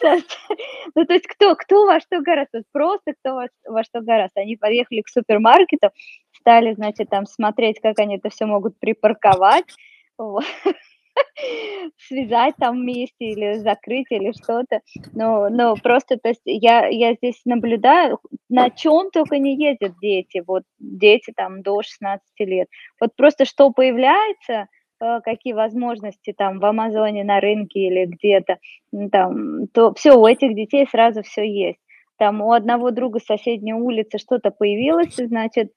Ну, то есть кто, кто во что гораст, просто кто во, во что гораст. Они подъехали к супермаркету, стали, значит, там смотреть, как они это все могут припарковать, связать там вместе или закрыть или что-то. Но, но просто, то есть я, я здесь наблюдаю, на чем только не ездят дети, вот дети там до 16 лет. Вот просто что появляется, э, какие возможности там в Амазоне на рынке или где-то, там, то все, у этих детей сразу все есть. Там у одного друга соседней улицы что-то появилось, значит,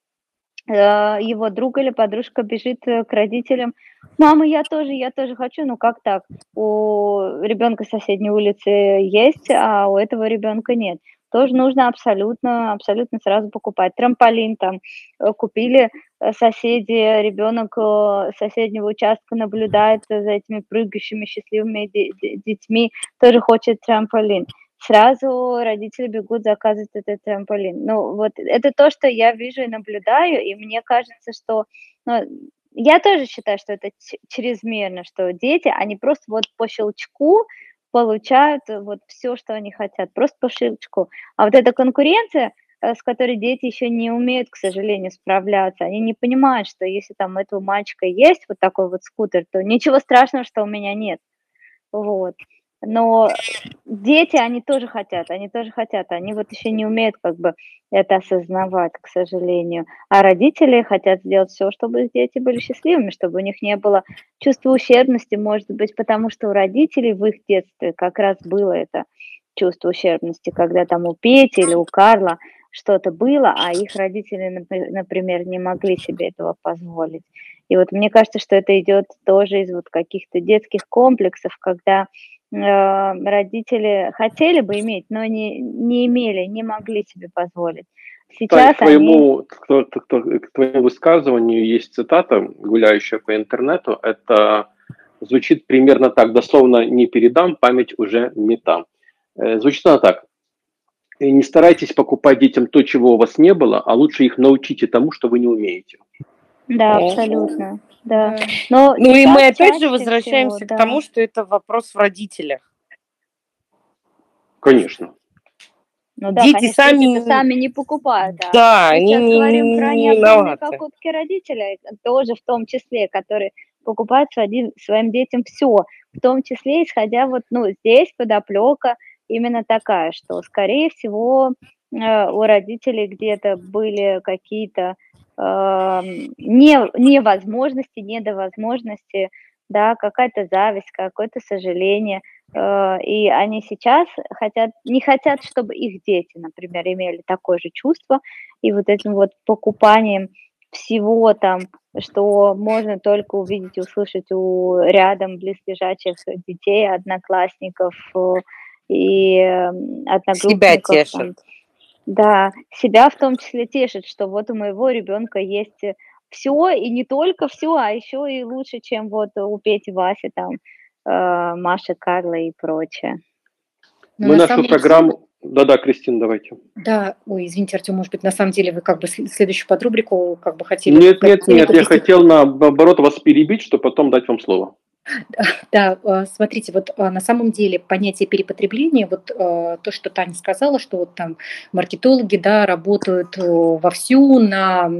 его друг или подружка бежит э, к родителям, мама, я тоже, я тоже хочу, ну как так? У ребенка соседней улицы есть, а у этого ребенка нет. Тоже нужно абсолютно, абсолютно сразу покупать. Трамполин там э, купили соседи, ребенок соседнего участка наблюдает за этими прыгающими счастливыми детьми, тоже хочет трамполин сразу родители бегут заказывать этот трамполин. Ну, вот это то, что я вижу и наблюдаю, и мне кажется, что ну, я тоже считаю, что это чрезмерно, что дети, они просто вот по щелчку получают вот все, что они хотят, просто по щелчку. А вот эта конкуренция, э, с которой дети еще не умеют, к сожалению, справляться. Они не понимают, что если там у этого мальчика есть вот такой вот скутер, то ничего страшного, что у меня нет. Вот но дети, они тоже хотят, они тоже хотят, они вот еще не умеют как бы это осознавать, к сожалению. А родители хотят сделать все, чтобы дети были счастливыми, чтобы у них не было чувства ущербности, может быть, потому что у родителей в их детстве как раз было это чувство ущербности, когда там у Пети или у Карла что-то было, а их родители, например, не могли себе этого позволить. И вот мне кажется, что это идет тоже из вот каких-то детских комплексов, когда Э, родители хотели бы иметь, но не, не имели, не могли себе позволить. Сейчас к, твоему, они... к, к, к твоему высказыванию есть цитата, гуляющая по интернету. Это звучит примерно так, дословно не передам, память уже не там. Э, звучит она так. Не старайтесь покупать детям то, чего у вас не было, а лучше их научите тому, что вы не умеете. Да, абсолютно да. Но ну и мы опять же возвращаемся всего, к да. тому, что это вопрос в родителях. Конечно. Ну да, Дети конечно, сами... сами не покупают. Да, да они не, говорим про необходимые покупки родителей, тоже в том числе, которые покупают своим, своим детям все, в том числе исходя вот, ну, здесь подоплека именно такая, что, скорее всего, у родителей где-то были какие-то э, не, невозможности, недовозможности, да, какая-то зависть, какое-то сожаление, э, и они сейчас хотят, не хотят, чтобы их дети, например, имели такое же чувство, и вот этим вот покупанием всего там, что можно только увидеть и услышать у рядом близлежащих детей, одноклассников э, и одногруппников. Себя тешит. Да, себя в том числе тешит, что вот у моего ребенка есть все, и не только все, а еще и лучше, чем вот у Пети, Васи, там, э, Маши, Карла и прочее. Но Мы на нашу программу... Деле... Да-да, Кристина, давайте. Да, ой, извините, Артем, может быть, на самом деле вы как бы следующую подрубрику как бы хотели... Нет, нет, нет, я хотел наоборот вас перебить, чтобы потом дать вам слово. Да, а, смотрите, вот а, на самом деле понятие перепотребления, вот а, то, что Таня сказала, что вот там маркетологи, да, работают вовсю на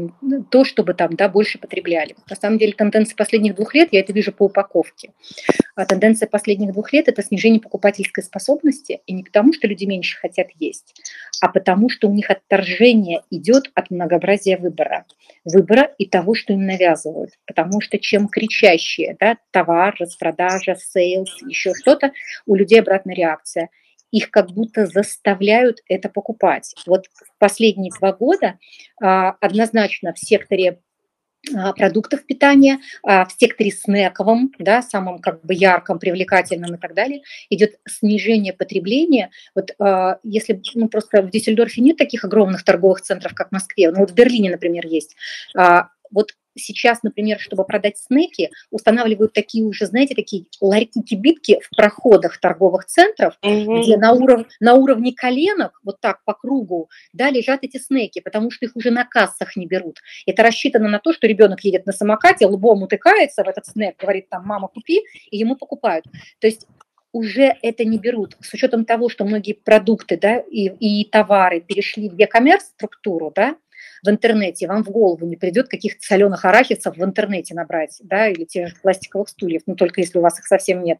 то, чтобы там, да, больше потребляли. На самом деле тенденция последних двух лет, я это вижу по упаковке. А тенденция последних двух лет – это снижение покупательской способности, и не потому, что люди меньше хотят есть, а потому, что у них отторжение идет от многообразия выбора. Выбора и того, что им навязывают. Потому что чем кричащие, да, товар, распродажа, sales, еще что-то, у людей обратная реакция. Их как будто заставляют это покупать. Вот последние два года а, однозначно в секторе а, продуктов питания, а, в секторе снековом, да, самом как бы ярком, привлекательном и так далее, идет снижение потребления. Вот если, ну, просто в Дюссельдорфе нет таких огромных торговых центров, как в Москве, ну, вот в Берлине, например, есть. Вот сейчас, например, чтобы продать снеки, устанавливают такие уже, знаете, такие ларьки-кибитки в проходах торговых центров, mm-hmm. где на, уров- на уровне коленок, вот так по кругу, да, лежат эти снеки, потому что их уже на кассах не берут. Это рассчитано на то, что ребенок едет на самокате, лбом утыкается в этот снек, говорит там, мама, купи, и ему покупают. То есть уже это не берут. С учетом того, что многие продукты да, и, и товары перешли в e-commerce структуру, да, в интернете, вам в голову не придет каких-то соленых арахисов в интернете набрать, да, или тех же пластиковых стульев, ну, только если у вас их совсем нет.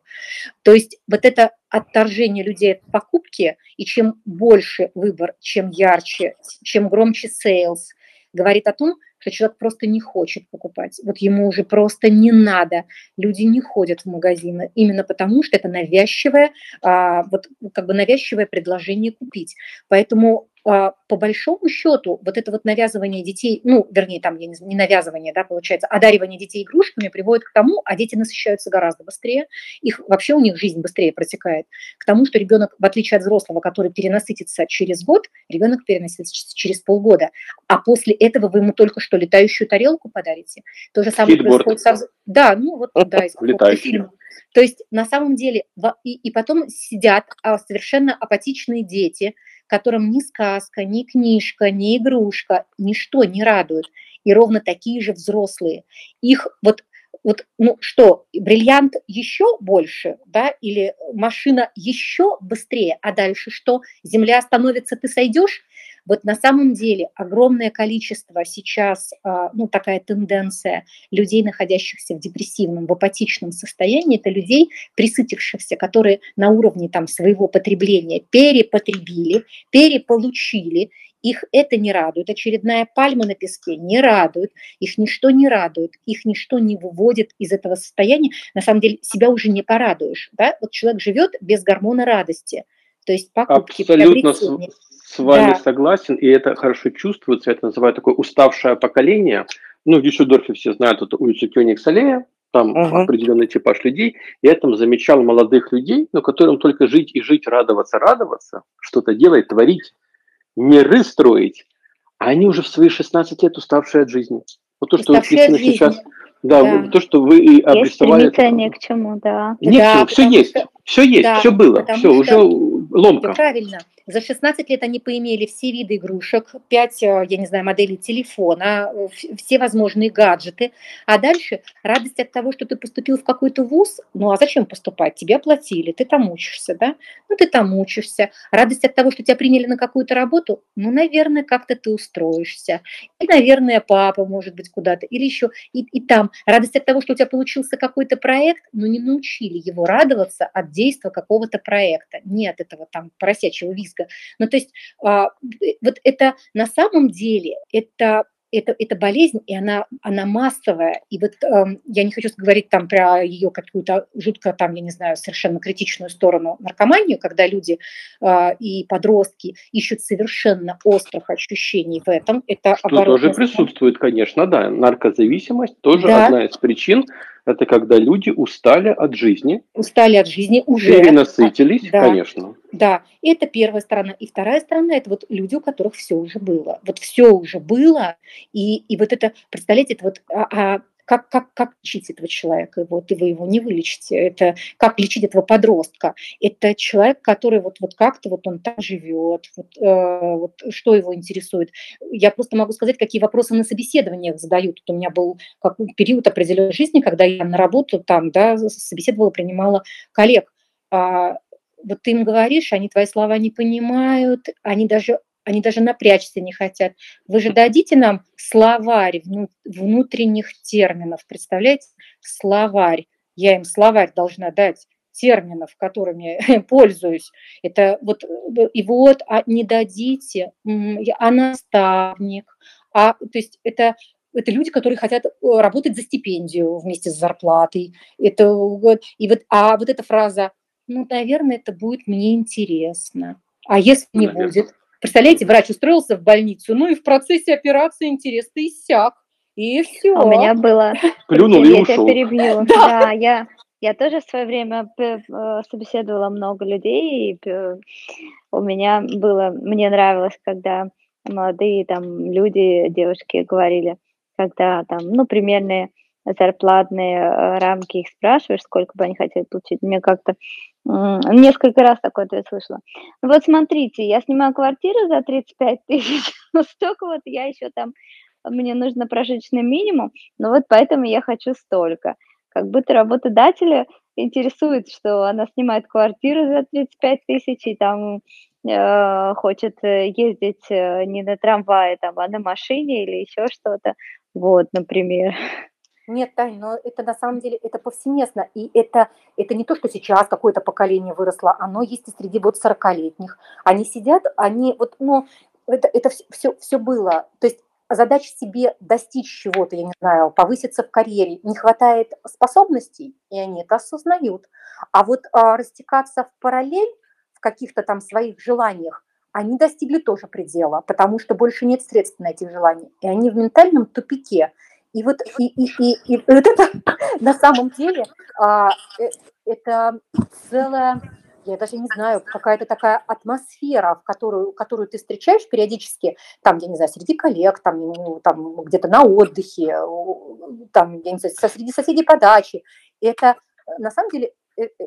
То есть вот это отторжение людей от покупки, и чем больше выбор, чем ярче, чем громче sales, говорит о том, что человек просто не хочет покупать. Вот ему уже просто не надо. Люди не ходят в магазины именно потому, что это навязчивое, а, вот как бы навязчивое предложение купить. Поэтому по большому счету, вот это вот навязывание детей, ну, вернее, там не, не навязывание, да, получается, одаривание детей игрушками приводит к тому, а дети насыщаются гораздо быстрее, их вообще у них жизнь быстрее протекает, к тому, что ребенок, в отличие от взрослого, который перенасытится через год, ребенок перенасытится через полгода, а после этого вы ему только что летающую тарелку подарите. То же самое Фитборд. происходит со... Да, ну вот, да, из фильма. То есть на самом деле и, и потом сидят а, совершенно апатичные дети, которым ни сказка, ни книжка, ни игрушка, ничто не радует. И ровно такие же взрослые. Их вот вот, ну что, бриллиант еще больше, да, или машина еще быстрее, а дальше что? Земля остановится, ты сойдешь? Вот на самом деле огромное количество сейчас, а, ну такая тенденция людей, находящихся в депрессивном, в апатичном состоянии, это людей, присытившихся, которые на уровне там своего потребления перепотребили, переполучили, их это не радует, очередная пальма на песке не радует, их ничто не радует, их ничто не выводит из этого состояния. На самом деле себя уже не порадуешь. Да? Вот человек живет без гормона радости. То есть покупки, Абсолютно с вами да. согласен, и это хорошо чувствуется, это называют такое уставшее поколение. Ну, в Дюссельдорфе все знают эту улицу Кёнигс-Аллея, там uh-huh. определенный типаж людей. Я там замечал молодых людей, но которым только жить и жить, радоваться, радоваться, что-то делать, творить, миры строить. А они уже в свои 16 лет уставшие от жизни. Вот то, что Кристина сейчас... Да, да, то, что вы и обрисовали. Есть не к чему, да. Не да, к чему, все есть, что, все есть, да, все было, все, что, уже ломка. Правильно. За 16 лет они поимели все виды игрушек, 5, э, я не знаю, моделей телефона, э, все возможные гаджеты. А дальше радость от того, что ты поступил в какой-то вуз, ну а зачем поступать? Тебе оплатили, ты там учишься, да? Ну ты там учишься. Радость от того, что тебя приняли на какую-то работу, ну, наверное, как-то ты устроишься. И, наверное, папа, может быть, куда-то. Или еще и, и там. Радость от того, что у тебя получился какой-то проект, но не научили его радоваться от действия какого-то проекта. Нет этого там поросячьего визга. Ну, то есть а, вот это на самом деле, это это, это болезнь, и она, она массовая. И вот э, я не хочу говорить там про ее какую-то жутко, там, я не знаю, совершенно критичную сторону наркоманию, когда люди э, и подростки ищут совершенно острых ощущений в этом. Это Что тоже присутствует, конечно, да. Наркозависимость тоже да. одна из причин это когда люди устали от жизни. Устали от жизни уже. Перенасытились, да, конечно. Да, это первая сторона. И вторая сторона – это вот люди, у которых все уже было. Вот все уже было. И, и вот это, представляете, это вот а, а как, как, как лечить этого человека? Вот, и вы его не вылечите. Это как лечить этого подростка? Это человек, который вот, вот как-то вот он там живет, вот, э, вот что его интересует. Я просто могу сказать, какие вопросы на собеседованиях задают. Вот у меня был как, период определенной жизни, когда я на работу там, да, собеседовала, принимала коллег. А, вот ты им говоришь, они твои слова не понимают, они даже они даже напрячься не хотят. Вы же дадите нам словарь внутренних терминов, представляете? Словарь. Я им словарь должна дать терминов, которыми пользуюсь. Это вот, и вот, а не дадите, а наставник, а, то есть это это люди, которые хотят э, работать за стипендию вместе с зарплатой. Это, и вот, а вот эта фраза, ну, наверное, это будет мне интересно. А если не наверное. будет? Представляете, врач устроился в больницу, ну и в процессе операции интерес иссяк. И все. У меня было... Плюнул и ушел. перебью. Да. да, я, я тоже в свое время э, собеседовала много людей, и у меня было... Мне нравилось, когда молодые там люди, девушки говорили, когда там, ну, примерные зарплатные э, рамки их спрашиваешь, сколько бы они хотели получить. Мне как-то Несколько раз такой ответ слышала. Вот смотрите, я снимаю квартиру за 35 тысяч, но столько вот я еще там, мне нужно прожиточный минимум, но вот поэтому я хочу столько. Как будто работодателя интересует, что она снимает квартиру за 35 тысяч и там э, хочет э, ездить э, не на трамвае, там, а на машине или еще что-то. Вот, например. Нет, Тань, но это на самом деле это повсеместно. И это, это не то, что сейчас какое-то поколение выросло, оно есть и среди вот 40-летних. Они сидят, они вот, ну, это, это все, все, все было. То есть задач себе достичь чего-то, я не знаю, повыситься в карьере, не хватает способностей, и они это осознают. А вот а, растекаться в параллель в каких-то там своих желаниях, они достигли тоже предела, потому что больше нет средств на эти желания. И они в ментальном тупике. И вот, и, и, и, и вот это на самом деле а, э, это целая, я даже не знаю, какая-то такая атмосфера, в которую, которую ты встречаешь периодически, там, я не знаю, среди коллег, там, ну, там где-то на отдыхе, там, я не знаю, среди соседей по даче. Это на самом деле Э, э,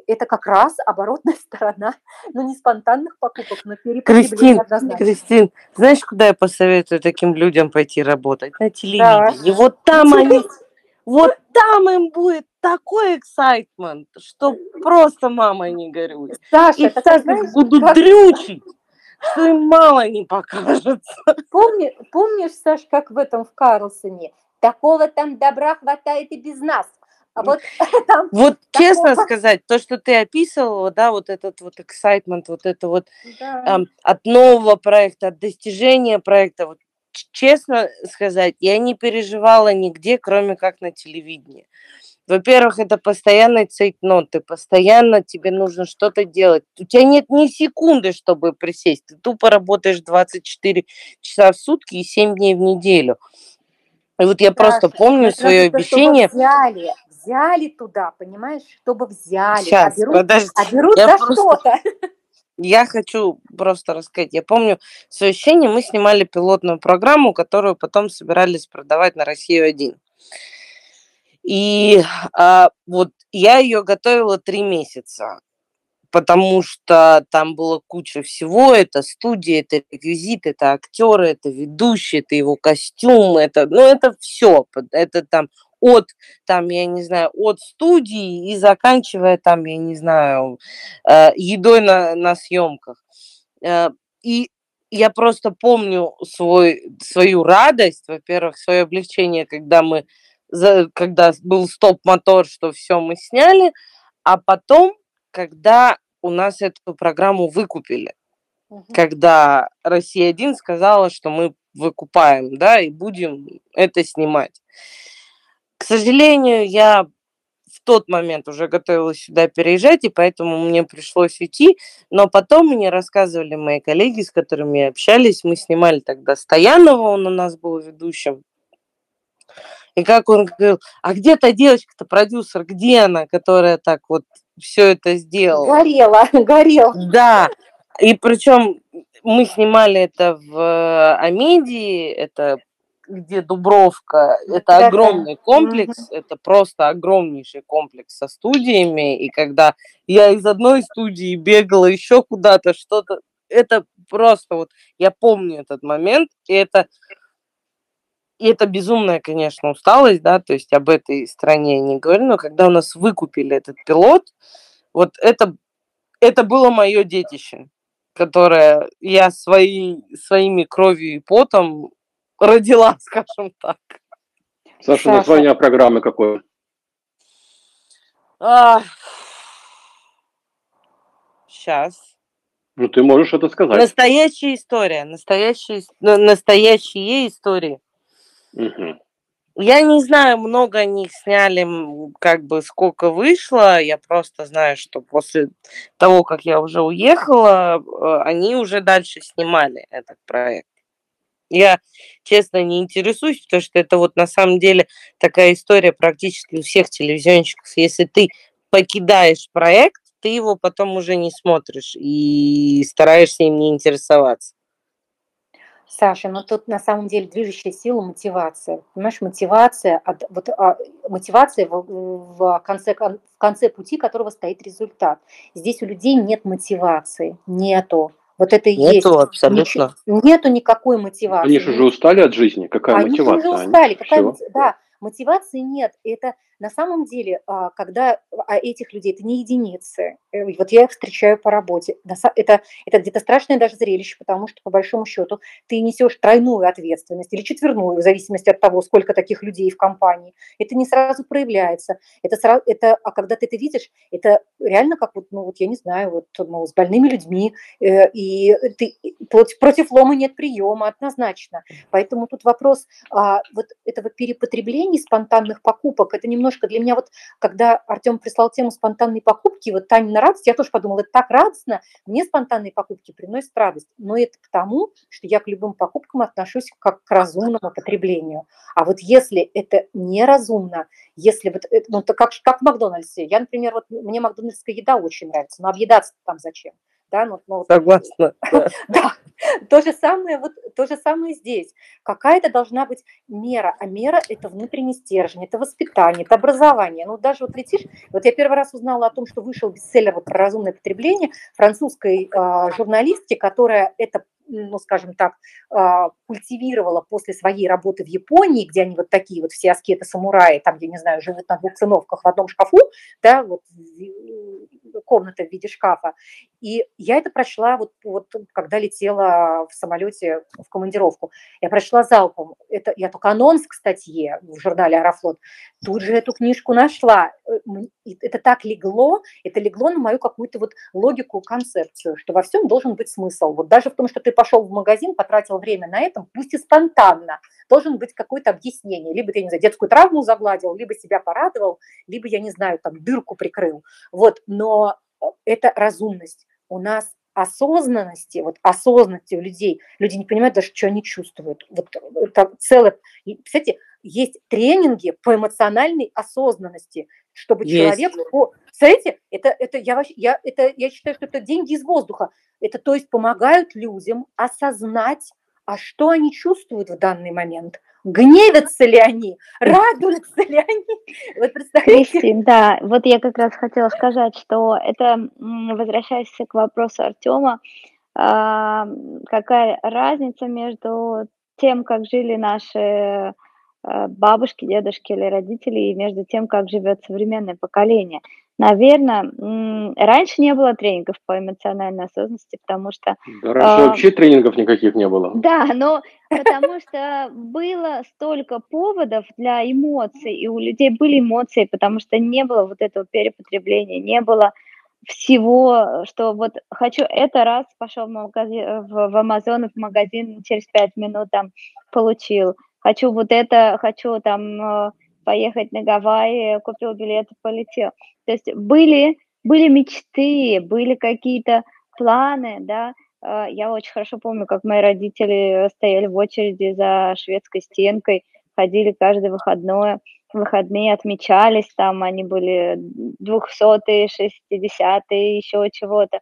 это как раз оборотная сторона, ну не спонтанных покупок, но Кристин, Кристин, знаешь, куда я посоветую таким людям пойти работать? На телевидении. Да. Вот там они, вот там им будет такой эксайтмент, что просто мама не горюй. Саша, и так знаешь, будут как... дрючить что им мало не покажется. Помни, помнишь, Саш, как в этом в Карлсоне? Такого там добра хватает и без нас. А вот, там, вот честно такого... сказать, то, что ты описывала, да, вот этот вот excitement, вот это вот да. эм, от нового проекта, от достижения проекта, вот честно сказать, я не переживала нигде, кроме как на телевидении. Во-первых, это постоянный цейтнот, постоянно тебе нужно что-то делать. У тебя нет ни секунды, чтобы присесть. Ты тупо работаешь 24 часа в сутки и 7 дней в неделю. И вот я да, просто помню свое обещание. Взяли, взяли туда, понимаешь, чтобы взяли, Сейчас, а берут, подожди. а берут за просто... что-то. Я хочу просто рассказать. Я помню свое ощущение, мы снимали пилотную программу, которую потом собирались продавать на Россию-1. И а, вот я ее готовила три месяца потому что там было куча всего. Это студия, это реквизит, это актеры, это ведущий, это его костюм, это, ну, это все. Это там от, там, я не знаю, от студии и заканчивая там, я не знаю, э, едой на, на съемках. Э, и я просто помню свой, свою радость, во-первых, свое облегчение, когда мы, когда был стоп-мотор, что все мы сняли, а потом, когда у нас эту программу выкупили, угу. когда Россия-1 сказала, что мы выкупаем, да, и будем это снимать. К сожалению, я в тот момент уже готовилась сюда переезжать, и поэтому мне пришлось уйти. Но потом мне рассказывали мои коллеги, с которыми общались. Мы снимали тогда Стоянова, он у нас был ведущим. И как он говорил, а где та девочка-то, продюсер, где она, которая так вот все это сделала? Горела, горела. Да, и причем мы снимали это в Амедии, это где Дубровка, это огромный комплекс, это просто огромнейший комплекс со студиями, и когда я из одной студии бегала еще куда-то, что-то, это просто вот, я помню этот момент, и это, и это безумная, конечно, усталость, да, то есть об этой стране я не говорю, но когда у нас выкупили этот пилот, вот это, это было мое детище, которое я свои, своими кровью и потом родила, скажем так. Саша, Саша. название программы какое? А... Сейчас. Ну, ты можешь это сказать. Настоящая история. Настоящие, настоящие истории. Угу. Я не знаю, много них сняли, как бы сколько вышло. Я просто знаю, что после того, как я уже уехала, э, они уже дальше снимали этот проект. Я, честно, не интересуюсь, потому что это вот на самом деле такая история практически у всех телевизионщиков. Если ты покидаешь проект, ты его потом уже не смотришь и стараешься им не интересоваться. Саша, но ну тут на самом деле движущая сила мотивация. Понимаешь, мотивация, вот, а, мотивация в, в, конце, в конце пути которого стоит результат. Здесь у людей нет мотивации, нету. Вот это и Нету, есть. абсолютно. Нету никакой мотивации. Они же уже устали от жизни. Какая Они мотивация? Они уже устали. Какая, да, мотивации нет. Это на самом деле, а, когда а этих людей, это не единицы, э, вот я их встречаю по работе, это, это где-то страшное даже зрелище, потому что, по большому счету, ты несешь тройную ответственность или четверную, в зависимости от того, сколько таких людей в компании. Это не сразу проявляется. Это, сразу, это, а когда ты это видишь, это реально как вот, ну вот я не знаю, вот ну, с больными людьми, э, и ты, против лома нет приема, однозначно. Поэтому тут вопрос а, вот этого перепотребления спонтанных покупок, это немного немножко для меня вот, когда Артем прислал тему спонтанной покупки, вот Таня радость, я тоже подумала, это так радостно, мне спонтанные покупки приносят радость, но это потому, что я к любым покупкам отношусь как к разумному потреблению. А вот если это неразумно, если вот, ну, это как, как в Макдональдсе, я, например, вот мне макдональдская еда очень нравится, но объедаться там зачем? Да, ну, ну, Согласна. Да. То же самое вот то же самое здесь. Какая-то должна быть мера, а мера это внутренний стержень, это воспитание, это образование. Ну даже вот летишь, вот я первый раз узнала о том, что вышел бестселлер вот про разумное потребление французской э, журналистки, которая это ну, скажем так, а, культивировала после своей работы в Японии, где они вот такие вот все аскеты-самураи, там, я не знаю, живут на двух циновках в одном шкафу, да, вот комната в виде шкафа. И я это прочла вот, вот когда летела в самолете в командировку. Я прочла залпом. Это, я только анонс к статье в журнале «Аэрофлот». Тут же эту книжку нашла. Э, это так легло, это легло на мою какую-то вот логику, концепцию, что во всем должен быть смысл. Вот даже в том, что ты пошел в магазин, потратил время на этом, пусть и спонтанно, должен быть какое-то объяснение. Либо ты, не знаю, детскую травму загладил, либо себя порадовал, либо, я не знаю, там дырку прикрыл. Вот, но э, это разумность. У нас осознанности, вот осознанности у людей, люди не понимают даже, что они чувствуют. Вот это целое, кстати, есть тренинги по эмоциональной осознанности, чтобы есть. человек, смотрите, это, это, я, я, это, я считаю, что это деньги из воздуха. Это то есть помогают людям осознать, а что они чувствуют в данный момент. гневятся ли они, радуются ли они. Вот представляете? Кристин, да, вот я как раз хотела сказать, что это, возвращаясь к вопросу Артема, а, какая разница между тем, как жили наши бабушки, дедушки или родители, и между тем, как живет современное поколение. Наверное, раньше не было тренингов по эмоциональной осознанности, потому что... Да, раньше э, вообще тренингов никаких не было. Да, но потому что было столько поводов для эмоций, и у людей были эмоции, потому что не было вот этого перепотребления, не было всего, что вот хочу это раз, пошел в, магазин, в, в Амазон, в магазин, через пять минут там получил. Хочу вот это, хочу там э, поехать на Гавайи, купил билет полетел. То есть были, были мечты, были какие-то планы, да. А, я очень хорошо помню, как мои родители стояли в очереди за шведской стенкой, ходили каждое выходное, выходные отмечались, там они были 200-е, 60-е, еще чего-то.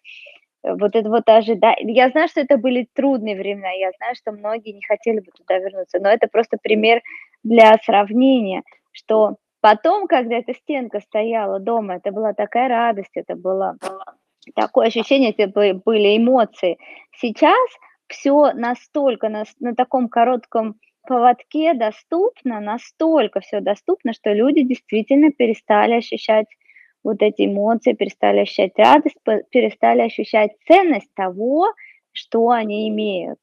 Вот это вот ожидание. Я знаю, что это были трудные времена, я знаю, что многие не хотели бы туда вернуться, но это просто пример для сравнения, что Потом, когда эта стенка стояла дома, это была такая радость, это было такое ощущение, это были эмоции. Сейчас все настолько, на, на таком коротком поводке доступно, настолько все доступно, что люди действительно перестали ощущать вот эти эмоции, перестали ощущать радость, перестали ощущать ценность того, что они имеют.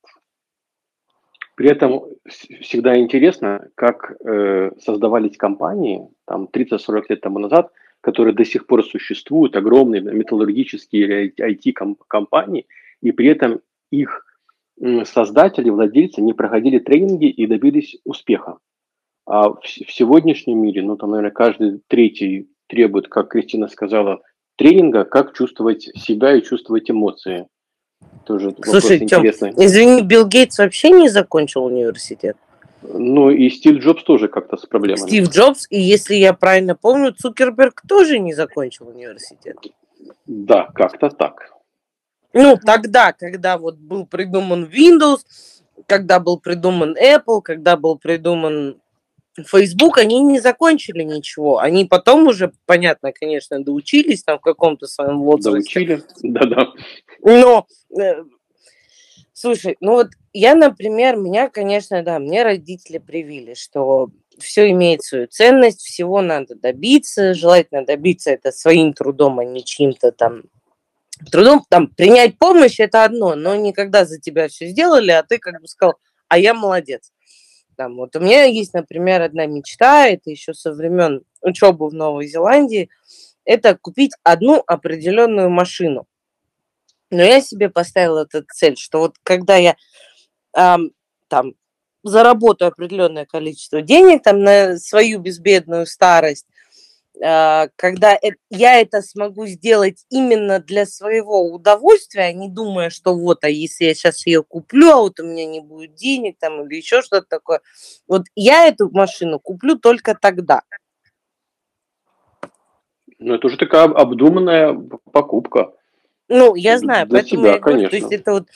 При этом всегда интересно, как э, создавались компании там 30-40 лет тому назад, которые до сих пор существуют, огромные металлургические или IT-компании, и при этом их создатели, владельцы не проходили тренинги и добились успеха. А в, в сегодняшнем мире, ну там, наверное, каждый третий требует, как Кристина сказала, тренинга, как чувствовать себя и чувствовать эмоции. Тоже Слушай, Тём, извини, Билл Гейтс вообще не закончил университет? Ну и Стив Джобс тоже как-то с проблемами. Стив Джобс, и если я правильно помню, Цукерберг тоже не закончил университет. Да, как-то так. Ну, тогда, когда вот был придуман Windows, когда был придуман Apple, когда был придуман Facebook, они не закончили ничего. Они потом уже, понятно, конечно, доучились там в каком-то своем возрасте. Доучили, да-да. Но, э, слушай, ну вот я, например, меня, конечно, да, мне родители привили, что все имеет свою ценность, всего надо добиться, желательно добиться это своим трудом, а не чьим-то там трудом. Там принять помощь это одно, но никогда за тебя все сделали, а ты как бы сказал, а я молодец. Там, вот у меня есть, например, одна мечта, это еще со времен учебы в Новой Зеландии, это купить одну определенную машину. Но я себе поставила эту цель, что вот когда я эм, там заработаю определенное количество денег там на свою безбедную старость, когда э, я это смогу сделать именно для своего удовольствия, а не думая, что вот, а если я сейчас ее куплю, а вот у меня не будет денег там или еще что-то такое. Вот я эту машину куплю только тогда. Ну, это уже такая обдуманная покупка. Ну, я знаю, Для поэтому себя, я говорю, то есть это вот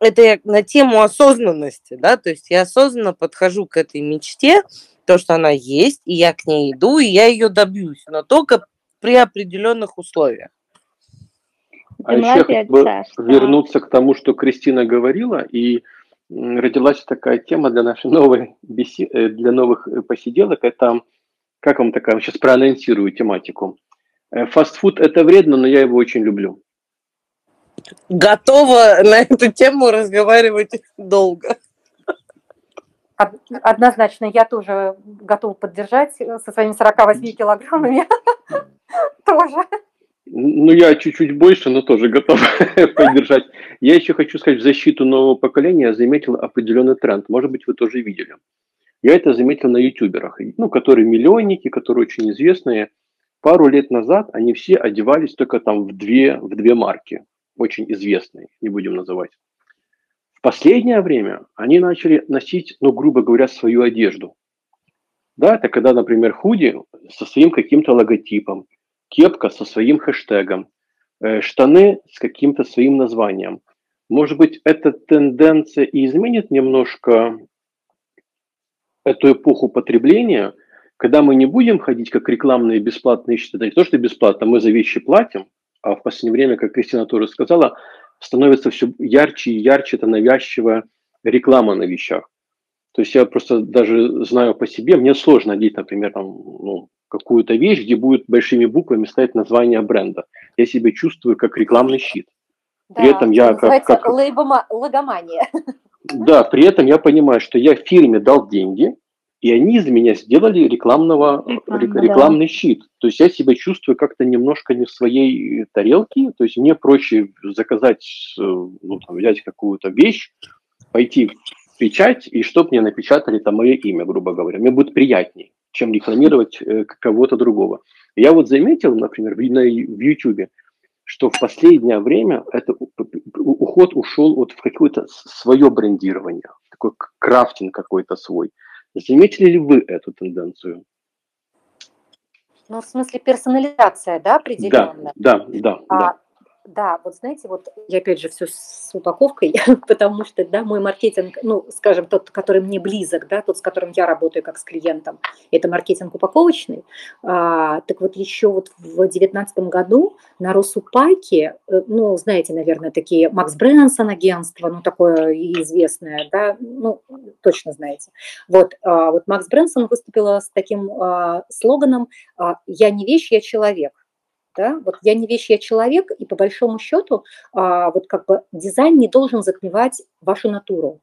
это я на тему осознанности, да, то есть я осознанно подхожу к этой мечте, то, что она есть, и я к ней иду, и я ее добьюсь, но только при определенных условиях. А еще я хотел бы вернуться к тому, что Кристина говорила, и родилась такая тема для нашей новой беси... Э, для новых э, посиделок. Это, как вам такая, сейчас проанонсирую тематику. Э, фастфуд – это вредно, но я его очень люблю готова на эту тему разговаривать долго. Однозначно, я тоже готова поддержать со своими 48 килограммами. Тоже. Ну, я чуть-чуть больше, но тоже готов поддержать. Я еще хочу сказать, в защиту нового поколения заметил определенный тренд. Может быть, вы тоже видели. Я это заметил на ютуберах, ну, которые миллионники, которые очень известные. Пару лет назад они все одевались только там в две, в две марки очень известные, не будем называть. Последнее время они начали носить, ну, грубо говоря, свою одежду. Да, это когда, например, худи со своим каким-то логотипом, кепка со своим хэштегом, э, штаны с каким-то своим названием. Может быть, эта тенденция и изменит немножко эту эпоху потребления, когда мы не будем ходить как рекламные бесплатные счета, не то, что бесплатно, мы за вещи платим, а в последнее время, как Кристина тоже сказала, становится все ярче и ярче это навязчивая реклама на вещах. То есть я просто даже знаю по себе, мне сложно одеть, например, там, ну, какую-то вещь, где будет большими буквами стоять название бренда. Я себя чувствую как рекламный щит. Да, при этом я как, как... логомания. Да, при этом я понимаю, что я фирме дал деньги, и они из меня сделали рекламного, Реклам, рекламный да. щит. То есть я себя чувствую как-то немножко не в своей тарелке. То есть мне проще заказать, э, ну, там, взять какую-то вещь, пойти в печать, и чтобы мне напечатали там мое имя, грубо говоря. Мне будет приятнее, чем рекламировать э, кого-то другого. Я вот заметил, например, в, на, в YouTube, что в последнее время это уход ушел вот в какое-то свое брендирование, такой крафтинг какой-то свой. Заметили ли вы эту тенденцию? Ну, в смысле персонализация, да, определенная? Да, да, да. А, да. Да, вот знаете, вот я опять же все с упаковкой, потому что, да, мой маркетинг, ну, скажем, тот, который мне близок, да, тот, с которым я работаю как с клиентом, это маркетинг упаковочный. А, так вот еще вот в 2019 году на Росупайке, э, ну, знаете, наверное, такие Макс Брэнсон агентство, ну, такое известное, да, ну, точно знаете. Вот, а, вот Макс Брэнсон выступила с таким а, слоганом а, «Я не вещь, я человек» да, вот я не вещь, я человек, и по большому счету а, вот как бы дизайн не должен затмевать вашу натуру,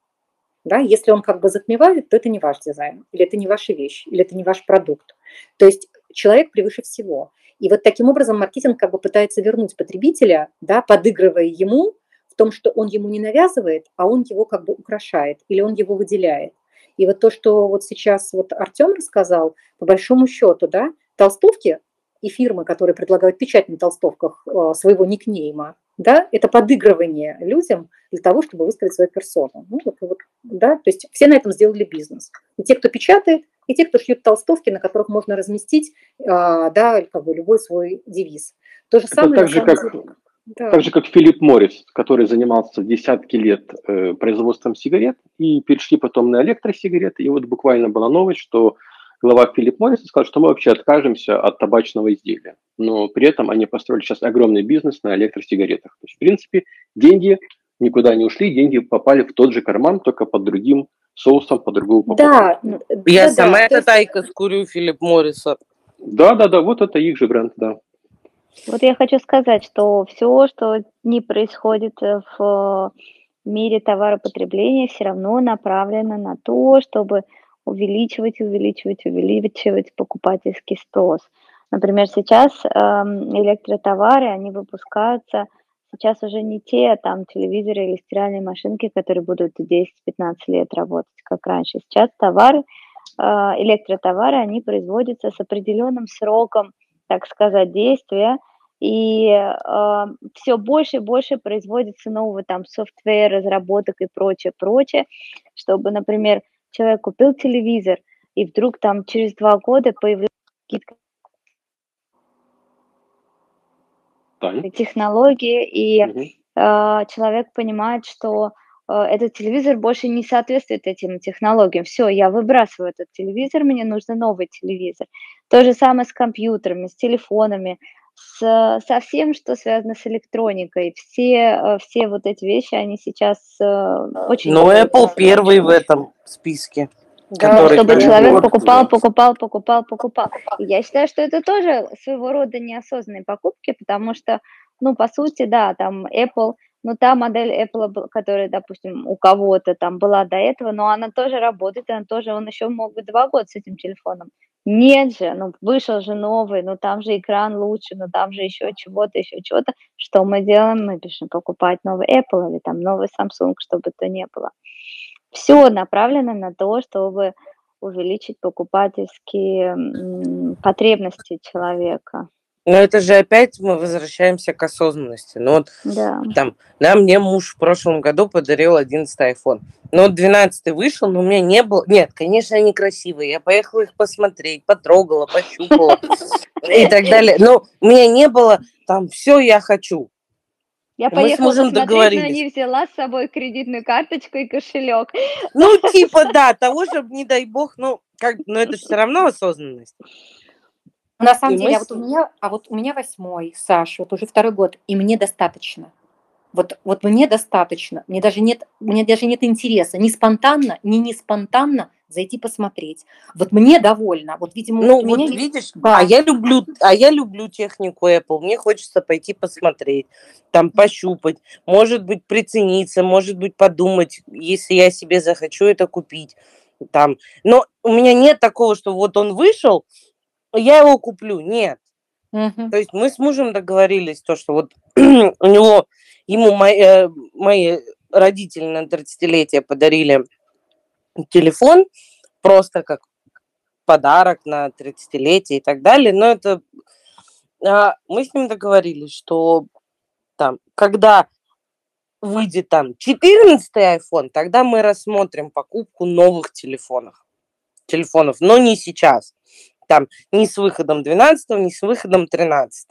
да, если он как бы затмевает, то это не ваш дизайн, или это не ваша вещь, или это не ваш продукт. То есть человек превыше всего. И вот таким образом маркетинг как бы пытается вернуть потребителя, да, подыгрывая ему в том, что он ему не навязывает, а он его как бы украшает или он его выделяет. И вот то, что вот сейчас вот Артем рассказал, по большому счету, да, толстовки и фирмы, которые предлагают печать на толстовках э, своего никнейма, да, это подыгрывание людям для того, чтобы выставить свою персону. Ну, вот, вот, да, то есть все на этом сделали бизнес. И те, кто печатает, и те, кто шьют толстовки, на которых можно разместить, э, да, как бы любой свой девиз. То же это самое. Так же, как, да. так же, как Филипп Моррис, который занимался десятки лет э, производством сигарет, и перешли потом на электросигареты. И вот буквально была новость, что глава Филипп Моррис сказал, что мы вообще откажемся от табачного изделия. Но при этом они построили сейчас огромный бизнес на электросигаретах. То есть, в принципе, деньги никуда не ушли, деньги попали в тот же карман, только под другим соусом, под другую упаковку. Да, я да, сама да, эта тайка скурю Филипп Морриса. Да, да, да, вот это их же бренд, да. Вот я хочу сказать, что все, что не происходит в мире товаропотребления, все равно направлено на то, чтобы увеличивать, увеличивать, увеличивать покупательский спрос. Например, сейчас э, электротовары, они выпускаются сейчас уже не те там телевизоры или стиральные машинки, которые будут 10-15 лет работать, как раньше. Сейчас товары, э, электротовары, они производятся с определенным сроком, так сказать, действия, и э, все больше и больше производится нового там софтвер, разработок и прочее, прочее, чтобы, например, человек купил телевизор, и вдруг там через два года появляется скидка технологии, и угу. э, человек понимает, что э, этот телевизор больше не соответствует этим технологиям. Все, я выбрасываю этот телевизор, мне нужен новый телевизор. То же самое с компьютерами, с телефонами, с, со всем, что связано с электроникой. Все, э, все вот эти вещи, они сейчас э, очень... Ну, Apple первый в этом списке. Да, чтобы человек покупал, покупал, покупал, покупал. И я считаю, что это тоже своего рода неосознанные покупки, потому что, ну, по сути, да, там Apple, ну, та модель Apple, которая, допустим, у кого-то там была до этого, но она тоже работает, она тоже, он еще мог бы два года с этим телефоном нет же, ну вышел же новый, ну там же экран лучше, ну там же еще чего-то, еще чего-то. Что мы делаем? Мы пишем покупать новый Apple или там новый Samsung, чтобы это не было. Все направлено на то, чтобы увеличить покупательские потребности человека. Но это же опять мы возвращаемся к осознанности. Ну вот да. там, да, мне муж в прошлом году подарил 11 iPhone. Ну вот 12 вышел, но у меня не было... Нет, конечно, они красивые. Я поехала их посмотреть, потрогала, пощупала и так далее. Но у меня не было там все я хочу. Я Мы поехала посмотреть, но договорились. не взяла с собой кредитную карточку и кошелек. Ну, типа, да, того, чтобы, не дай бог, ну, как, но это все равно осознанность. На самом И деле, мы а вот у меня, а вот у меня восьмой, Саша, вот уже второй год, и мне достаточно. Вот, вот мне достаточно. Мне даже нет, мне даже нет интереса ни спонтанно, ни не спонтанно зайти посмотреть. Вот мне довольно. Вот, видимо, Ну, меня вот есть- видишь, Да. а я люблю, а я люблю технику Apple. Мне хочется пойти посмотреть, там пощупать, может быть прицениться, может быть подумать, если я себе захочу это купить. Там. Но у меня нет такого, что вот он вышел, я его куплю. Нет. Мгм. То есть мы с мужем договорились, то, что вот у него, ему мои, э, мои родители на 30-летие подарили телефон, просто как подарок на 30-летие и так далее. Но это а, мы с ним договорились, что там, когда выйдет там 14 iPhone, тогда мы рассмотрим покупку новых телефонов. Телефонов, но не сейчас. Там не с выходом 12, не с выходом 13.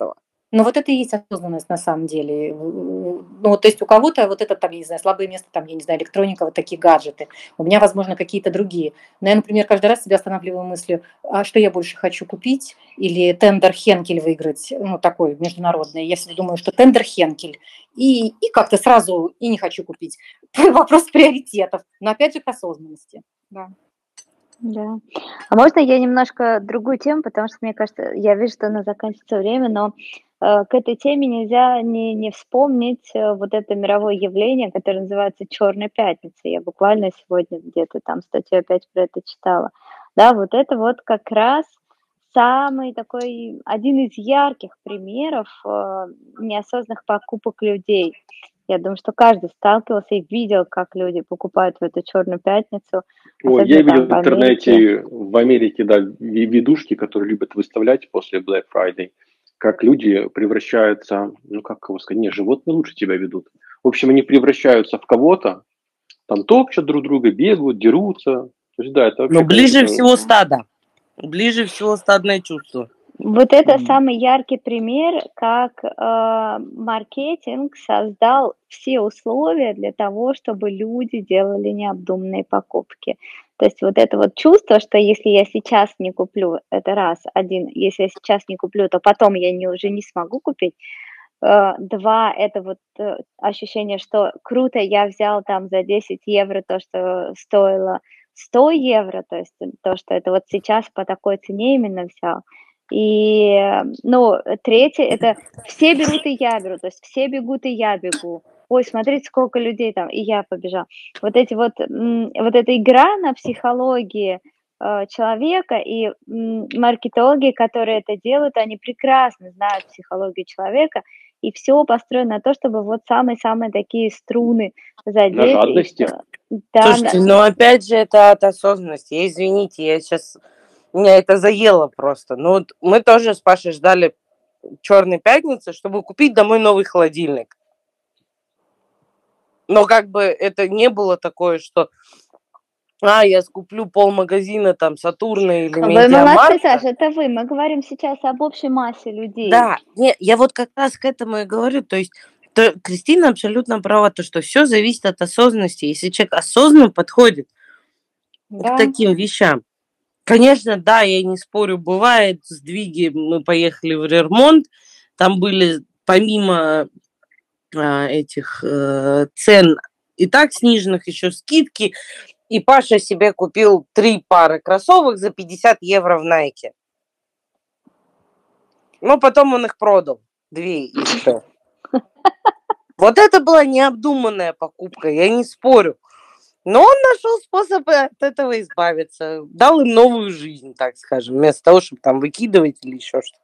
Ну, вот это и есть осознанность на самом деле. Ну, то есть у кого-то вот это там, я не знаю, слабое место, там, я не знаю, электроника, вот такие гаджеты. У меня, возможно, какие-то другие. Но я, например, каждый раз себя останавливаю мыслью, а что я больше хочу купить? Или тендер Хенкель выиграть, ну, такой международный. Я всегда думаю, что тендер Хенкель. И, и как-то сразу и не хочу купить. Вопрос приоритетов. Но опять же к осознанности. Да. Да. А можно я немножко другую тему, потому что мне кажется, я вижу, что у нас заканчивается время, но э, к этой теме нельзя не, не вспомнить э, вот это мировое явление, которое называется Черная пятница. Я буквально сегодня где-то там статью опять про это читала. Да, вот это вот как раз самый такой один из ярких примеров э, неосознанных покупок людей. Я думаю, что каждый сталкивался и видел, как люди покупают в эту черную пятницу. Ой, особенно я видел в интернете, в Америке, да, ведушки, которые любят выставлять после Black Friday, как люди превращаются, ну как его сказать, не, животные лучше тебя ведут. В общем, они превращаются в кого-то, там топчут друг друга, бегают, дерутся. То есть, да, это вообще, Но ближе конечно, всего стада. Ближе всего стадное чувство. Вот это Мгм. самый яркий пример, как э, маркетинг создал все условия для того, чтобы люди делали необдуманные покупки. То есть вот это вот чувство, что если я сейчас не куплю, это раз, один, если я сейчас не куплю, то потом я не, уже не смогу купить. Э, Два, это вот э, ощущение, что круто, я взял там за 10 евро то, что стоило 100 евро, то есть то, что это вот сейчас по такой цене именно взял. И, э, ну, третье, это все берут и я беру, то есть все бегут и я бегу. Ой, смотрите, сколько людей там, и я побежал. Вот эти вот, вот эта игра на психологии э, человека и маркетологи, которые это делают, они прекрасно знают психологию человека, и все построено на то, чтобы вот самые-самые такие струны задеть. и жадности. что- Да, Слушайте, на- ну опять же это от осознанности. Извините, я сейчас... Меня это заело просто. Ну вот мы тоже с Пашей ждали Черной пятницы, чтобы купить домой новый холодильник. Но как бы это не было такое, что а, я скуплю полмагазина там Сатурна или Вы молодцы, Медиамаркта. Саша, это вы. Мы говорим сейчас об общей массе людей. Да, не, я вот как раз к этому и говорю. То есть то Кристина абсолютно права, то, что все зависит от осознанности. Если человек осознанно подходит Да. к таким вещам. Конечно, да, я не спорю, бывает сдвиги. Мы поехали в Рермонт, там были помимо а, этих э, цен и так сниженных еще скидки. И Паша себе купил три пары кроссовок за 50 евро в Найке. Но потом он их продал. Две трех. Вот это была необдуманная покупка, я не спорю. Но он нашел способ от этого избавиться. Дал им новую жизнь, так скажем, вместо того, чтобы там выкидывать или еще что-то.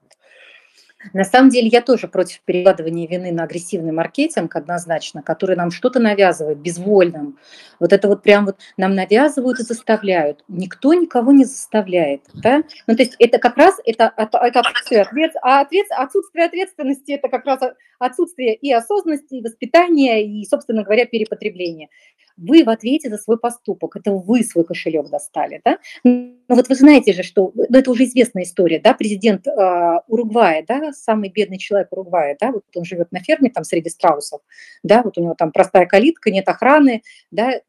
На самом деле я тоже против перекладывания вины на агрессивный маркетинг однозначно, который нам что-то навязывает безвольным. Вот это вот прям вот нам навязывают и заставляют. Никто никого не заставляет. Да? Ну, то есть это как раз это, это, это отсутствие, ответ, а ответ, отсутствие ответственности, это как раз отсутствие и осознанности, и воспитания, и, собственно говоря, перепотребления. Вы в ответе за свой поступок, это вы свой кошелек достали, да. Но вот вы знаете же, что, ну, это уже известная история, да, президент э, Уругвая, да, самый бедный человек Уругвая, да, вот он живет на ферме там среди страусов, да, вот у него там простая калитка, нет охраны, да,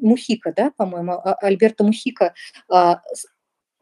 Мухика, да, по-моему, а, Альберто Мухика, э,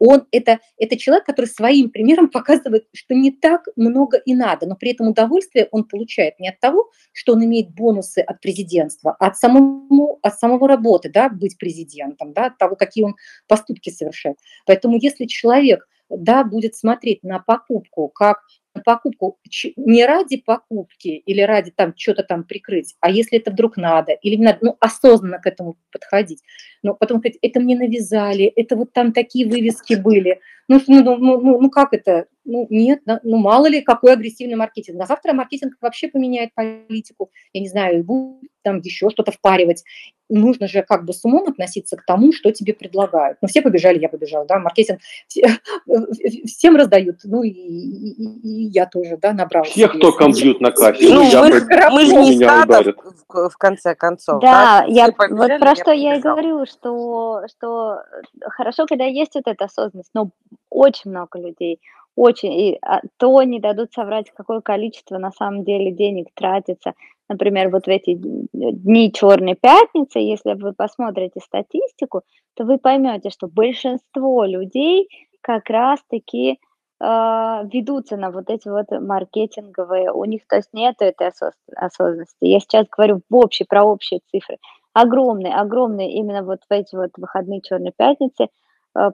он это, это человек, который своим примером показывает, что не так много и надо, но при этом удовольствие он получает не от того, что он имеет бонусы от президентства, а от, самому, от самого работы, да, быть президентом, да, от того, какие он поступки совершает. Поэтому если человек да, будет смотреть на покупку как покупку не ради покупки или ради там что-то там прикрыть, а если это вдруг надо, или не надо, ну, осознанно к этому подходить. Но потом сказать, это мне навязали, это вот там такие вывески были. Ну, ну, ну, ну, ну как это? Ну, нет, ну, мало ли, какой агрессивный маркетинг. А завтра маркетинг вообще поменяет политику, я не знаю, будет там еще что-то впаривать. Нужно же как бы с умом относиться к тому, что тебе предлагают. Ну, все побежали, я побежала, да, маркетинг все, всем раздают, ну, и, и, и я тоже, да, набрала. Всех, кто компьют на кассе. Ну, ну мы, мы же не стадо, в, в конце концов. Да, да? я, побежали, вот про я что я и говорю, что, что хорошо, когда есть вот эта осознанность, но очень много людей, очень, и а, то не дадут соврать, какое количество на самом деле денег тратится. Например, вот в эти дни Черной пятницы, если вы посмотрите статистику, то вы поймете, что большинство людей как раз-таки э, ведутся на вот эти вот маркетинговые, у них то есть нет этой осознанности. Я сейчас говорю в общей, про общие цифры. Огромные, огромные именно вот в эти вот выходные Черной пятницы –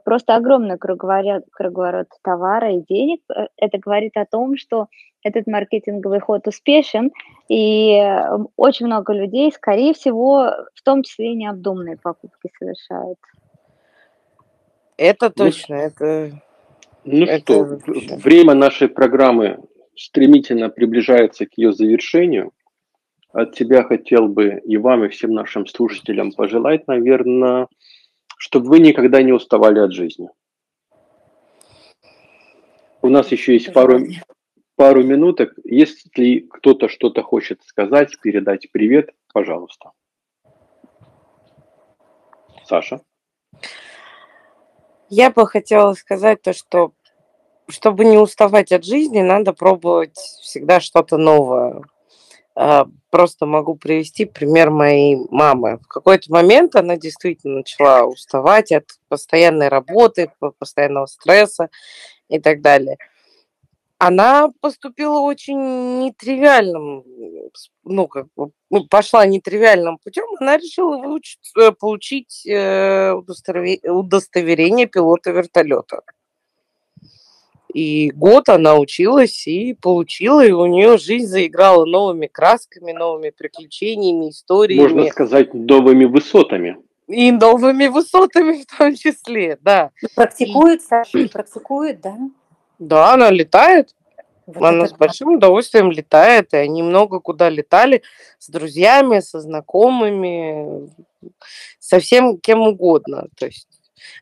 просто огромный круговорот, круговорот товара и денег. Э, это говорит о том, что этот маркетинговый ход успешен, и э, очень много людей, скорее всего, в том числе и необдуманные покупки совершают. Это ну точно, ну, это... Ну это что, вообще. время нашей программы стремительно приближается к ее завершению. От тебя хотел бы и вам, и всем нашим слушателям пожелать, наверное, чтобы вы никогда не уставали от жизни. У нас еще есть пару, пару минуток. Если кто-то что-то хочет сказать, передать привет, пожалуйста. Саша. Я бы хотела сказать то, что чтобы не уставать от жизни, надо пробовать всегда что-то новое. А, просто могу привести пример моей мамы. В какой-то момент она действительно начала уставать от постоянной работы, постоянного стресса и так далее. Она поступила очень нетривиальным, ну, как бы, ну, пошла нетривиальным путем. Она решила выучить, э, получить э, удостоверение пилота вертолета. И год она училась и получила, и у нее жизнь заиграла новыми красками, новыми приключениями, историями. Можно сказать, новыми высотами. И новыми высотами в том числе, да. Практикует, Саша, практикует, да? Да, она летает. Вот она с большим удовольствием летает, и они много куда летали с друзьями, со знакомыми, со всем кем угодно. То есть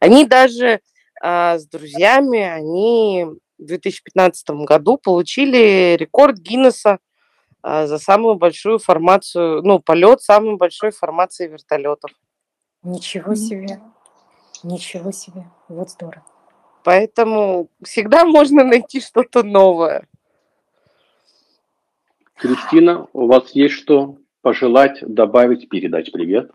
они даже а, с друзьями, они в 2015 году получили рекорд Гиннесса а, за самую большую формацию, ну, полет самой большой формации вертолетов. Ничего себе. Ничего себе. Вот здорово. Поэтому всегда можно найти что-то новое. Кристина, у вас есть что пожелать, добавить, передать привет?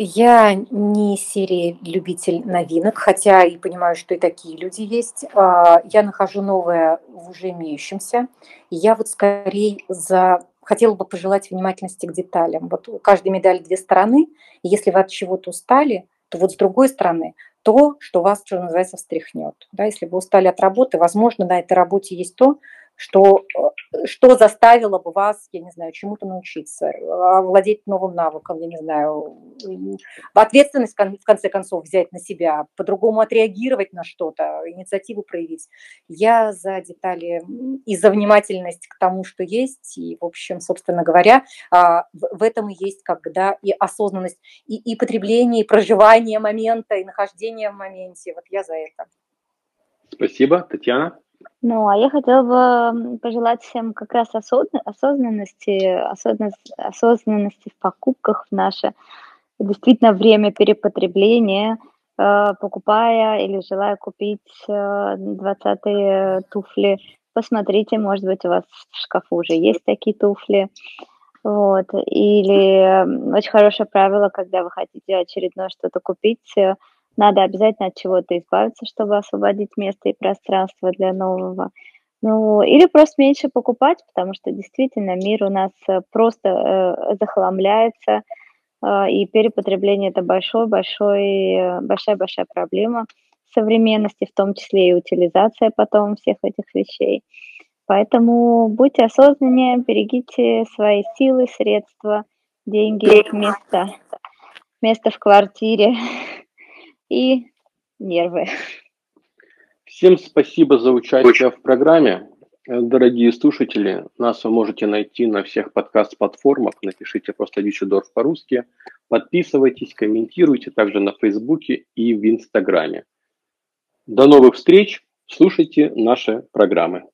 Я не серии любитель новинок, хотя и понимаю, что и такие люди есть. А, я нахожу новое в уже имеющемся. Я вот скорее за хотела бы пожелать внимательности к деталям. Вот у каждой медали две стороны. Если вы от чего-то устали, то вот с другой стороны то, что вас, что называется, встряхнет. Да, если вы устали от работы, возможно, на этой работе есть то, что, э, что заставило бы вас, я не знаю, чему-то научиться, владеть новым навыком, я не знаю, ответственность в конце концов взять на себя, по-другому отреагировать на что-то, инициативу проявить. Я за детали и за внимательность к тому, что есть, и, в общем, собственно говоря, а, в этом и есть когда и осознанность, и, и потребление, и проживание момента, и нахождение в моменте. Вот я за это. Спасибо, Татьяна. Ну, а я хотела бы пожелать всем как раз осознанности, осознанности в покупках в наше действительно время перепотребления, э, покупая или желая купить 20-е туфли, посмотрите, может быть, у вас в шкафу уже есть такие туфли. Вот. Или очень хорошее правило, когда вы хотите очередное что-то купить, э, надо обязательно от чего-то избавиться, чтобы освободить место и пространство для нового. Ну, или просто меньше покупать, потому что действительно мир у нас э, просто э, захламляется, э, и перепотребление это большой-большой, э, большая-большая проблема современности, в том числе и утилизация потом всех этих вещей. Поэтому будьте осознаннее, берегите свои силы, средства, деньги, место, место в квартире и нервы. Всем спасибо за участие в программе. Дорогие слушатели, нас вы можете найти на всех подкаст-платформах. Напишите просто Дичидорф по-русски. Подписывайтесь, комментируйте также на Фейсбуке и в Инстаграме. До новых встреч. Слушайте наши программы.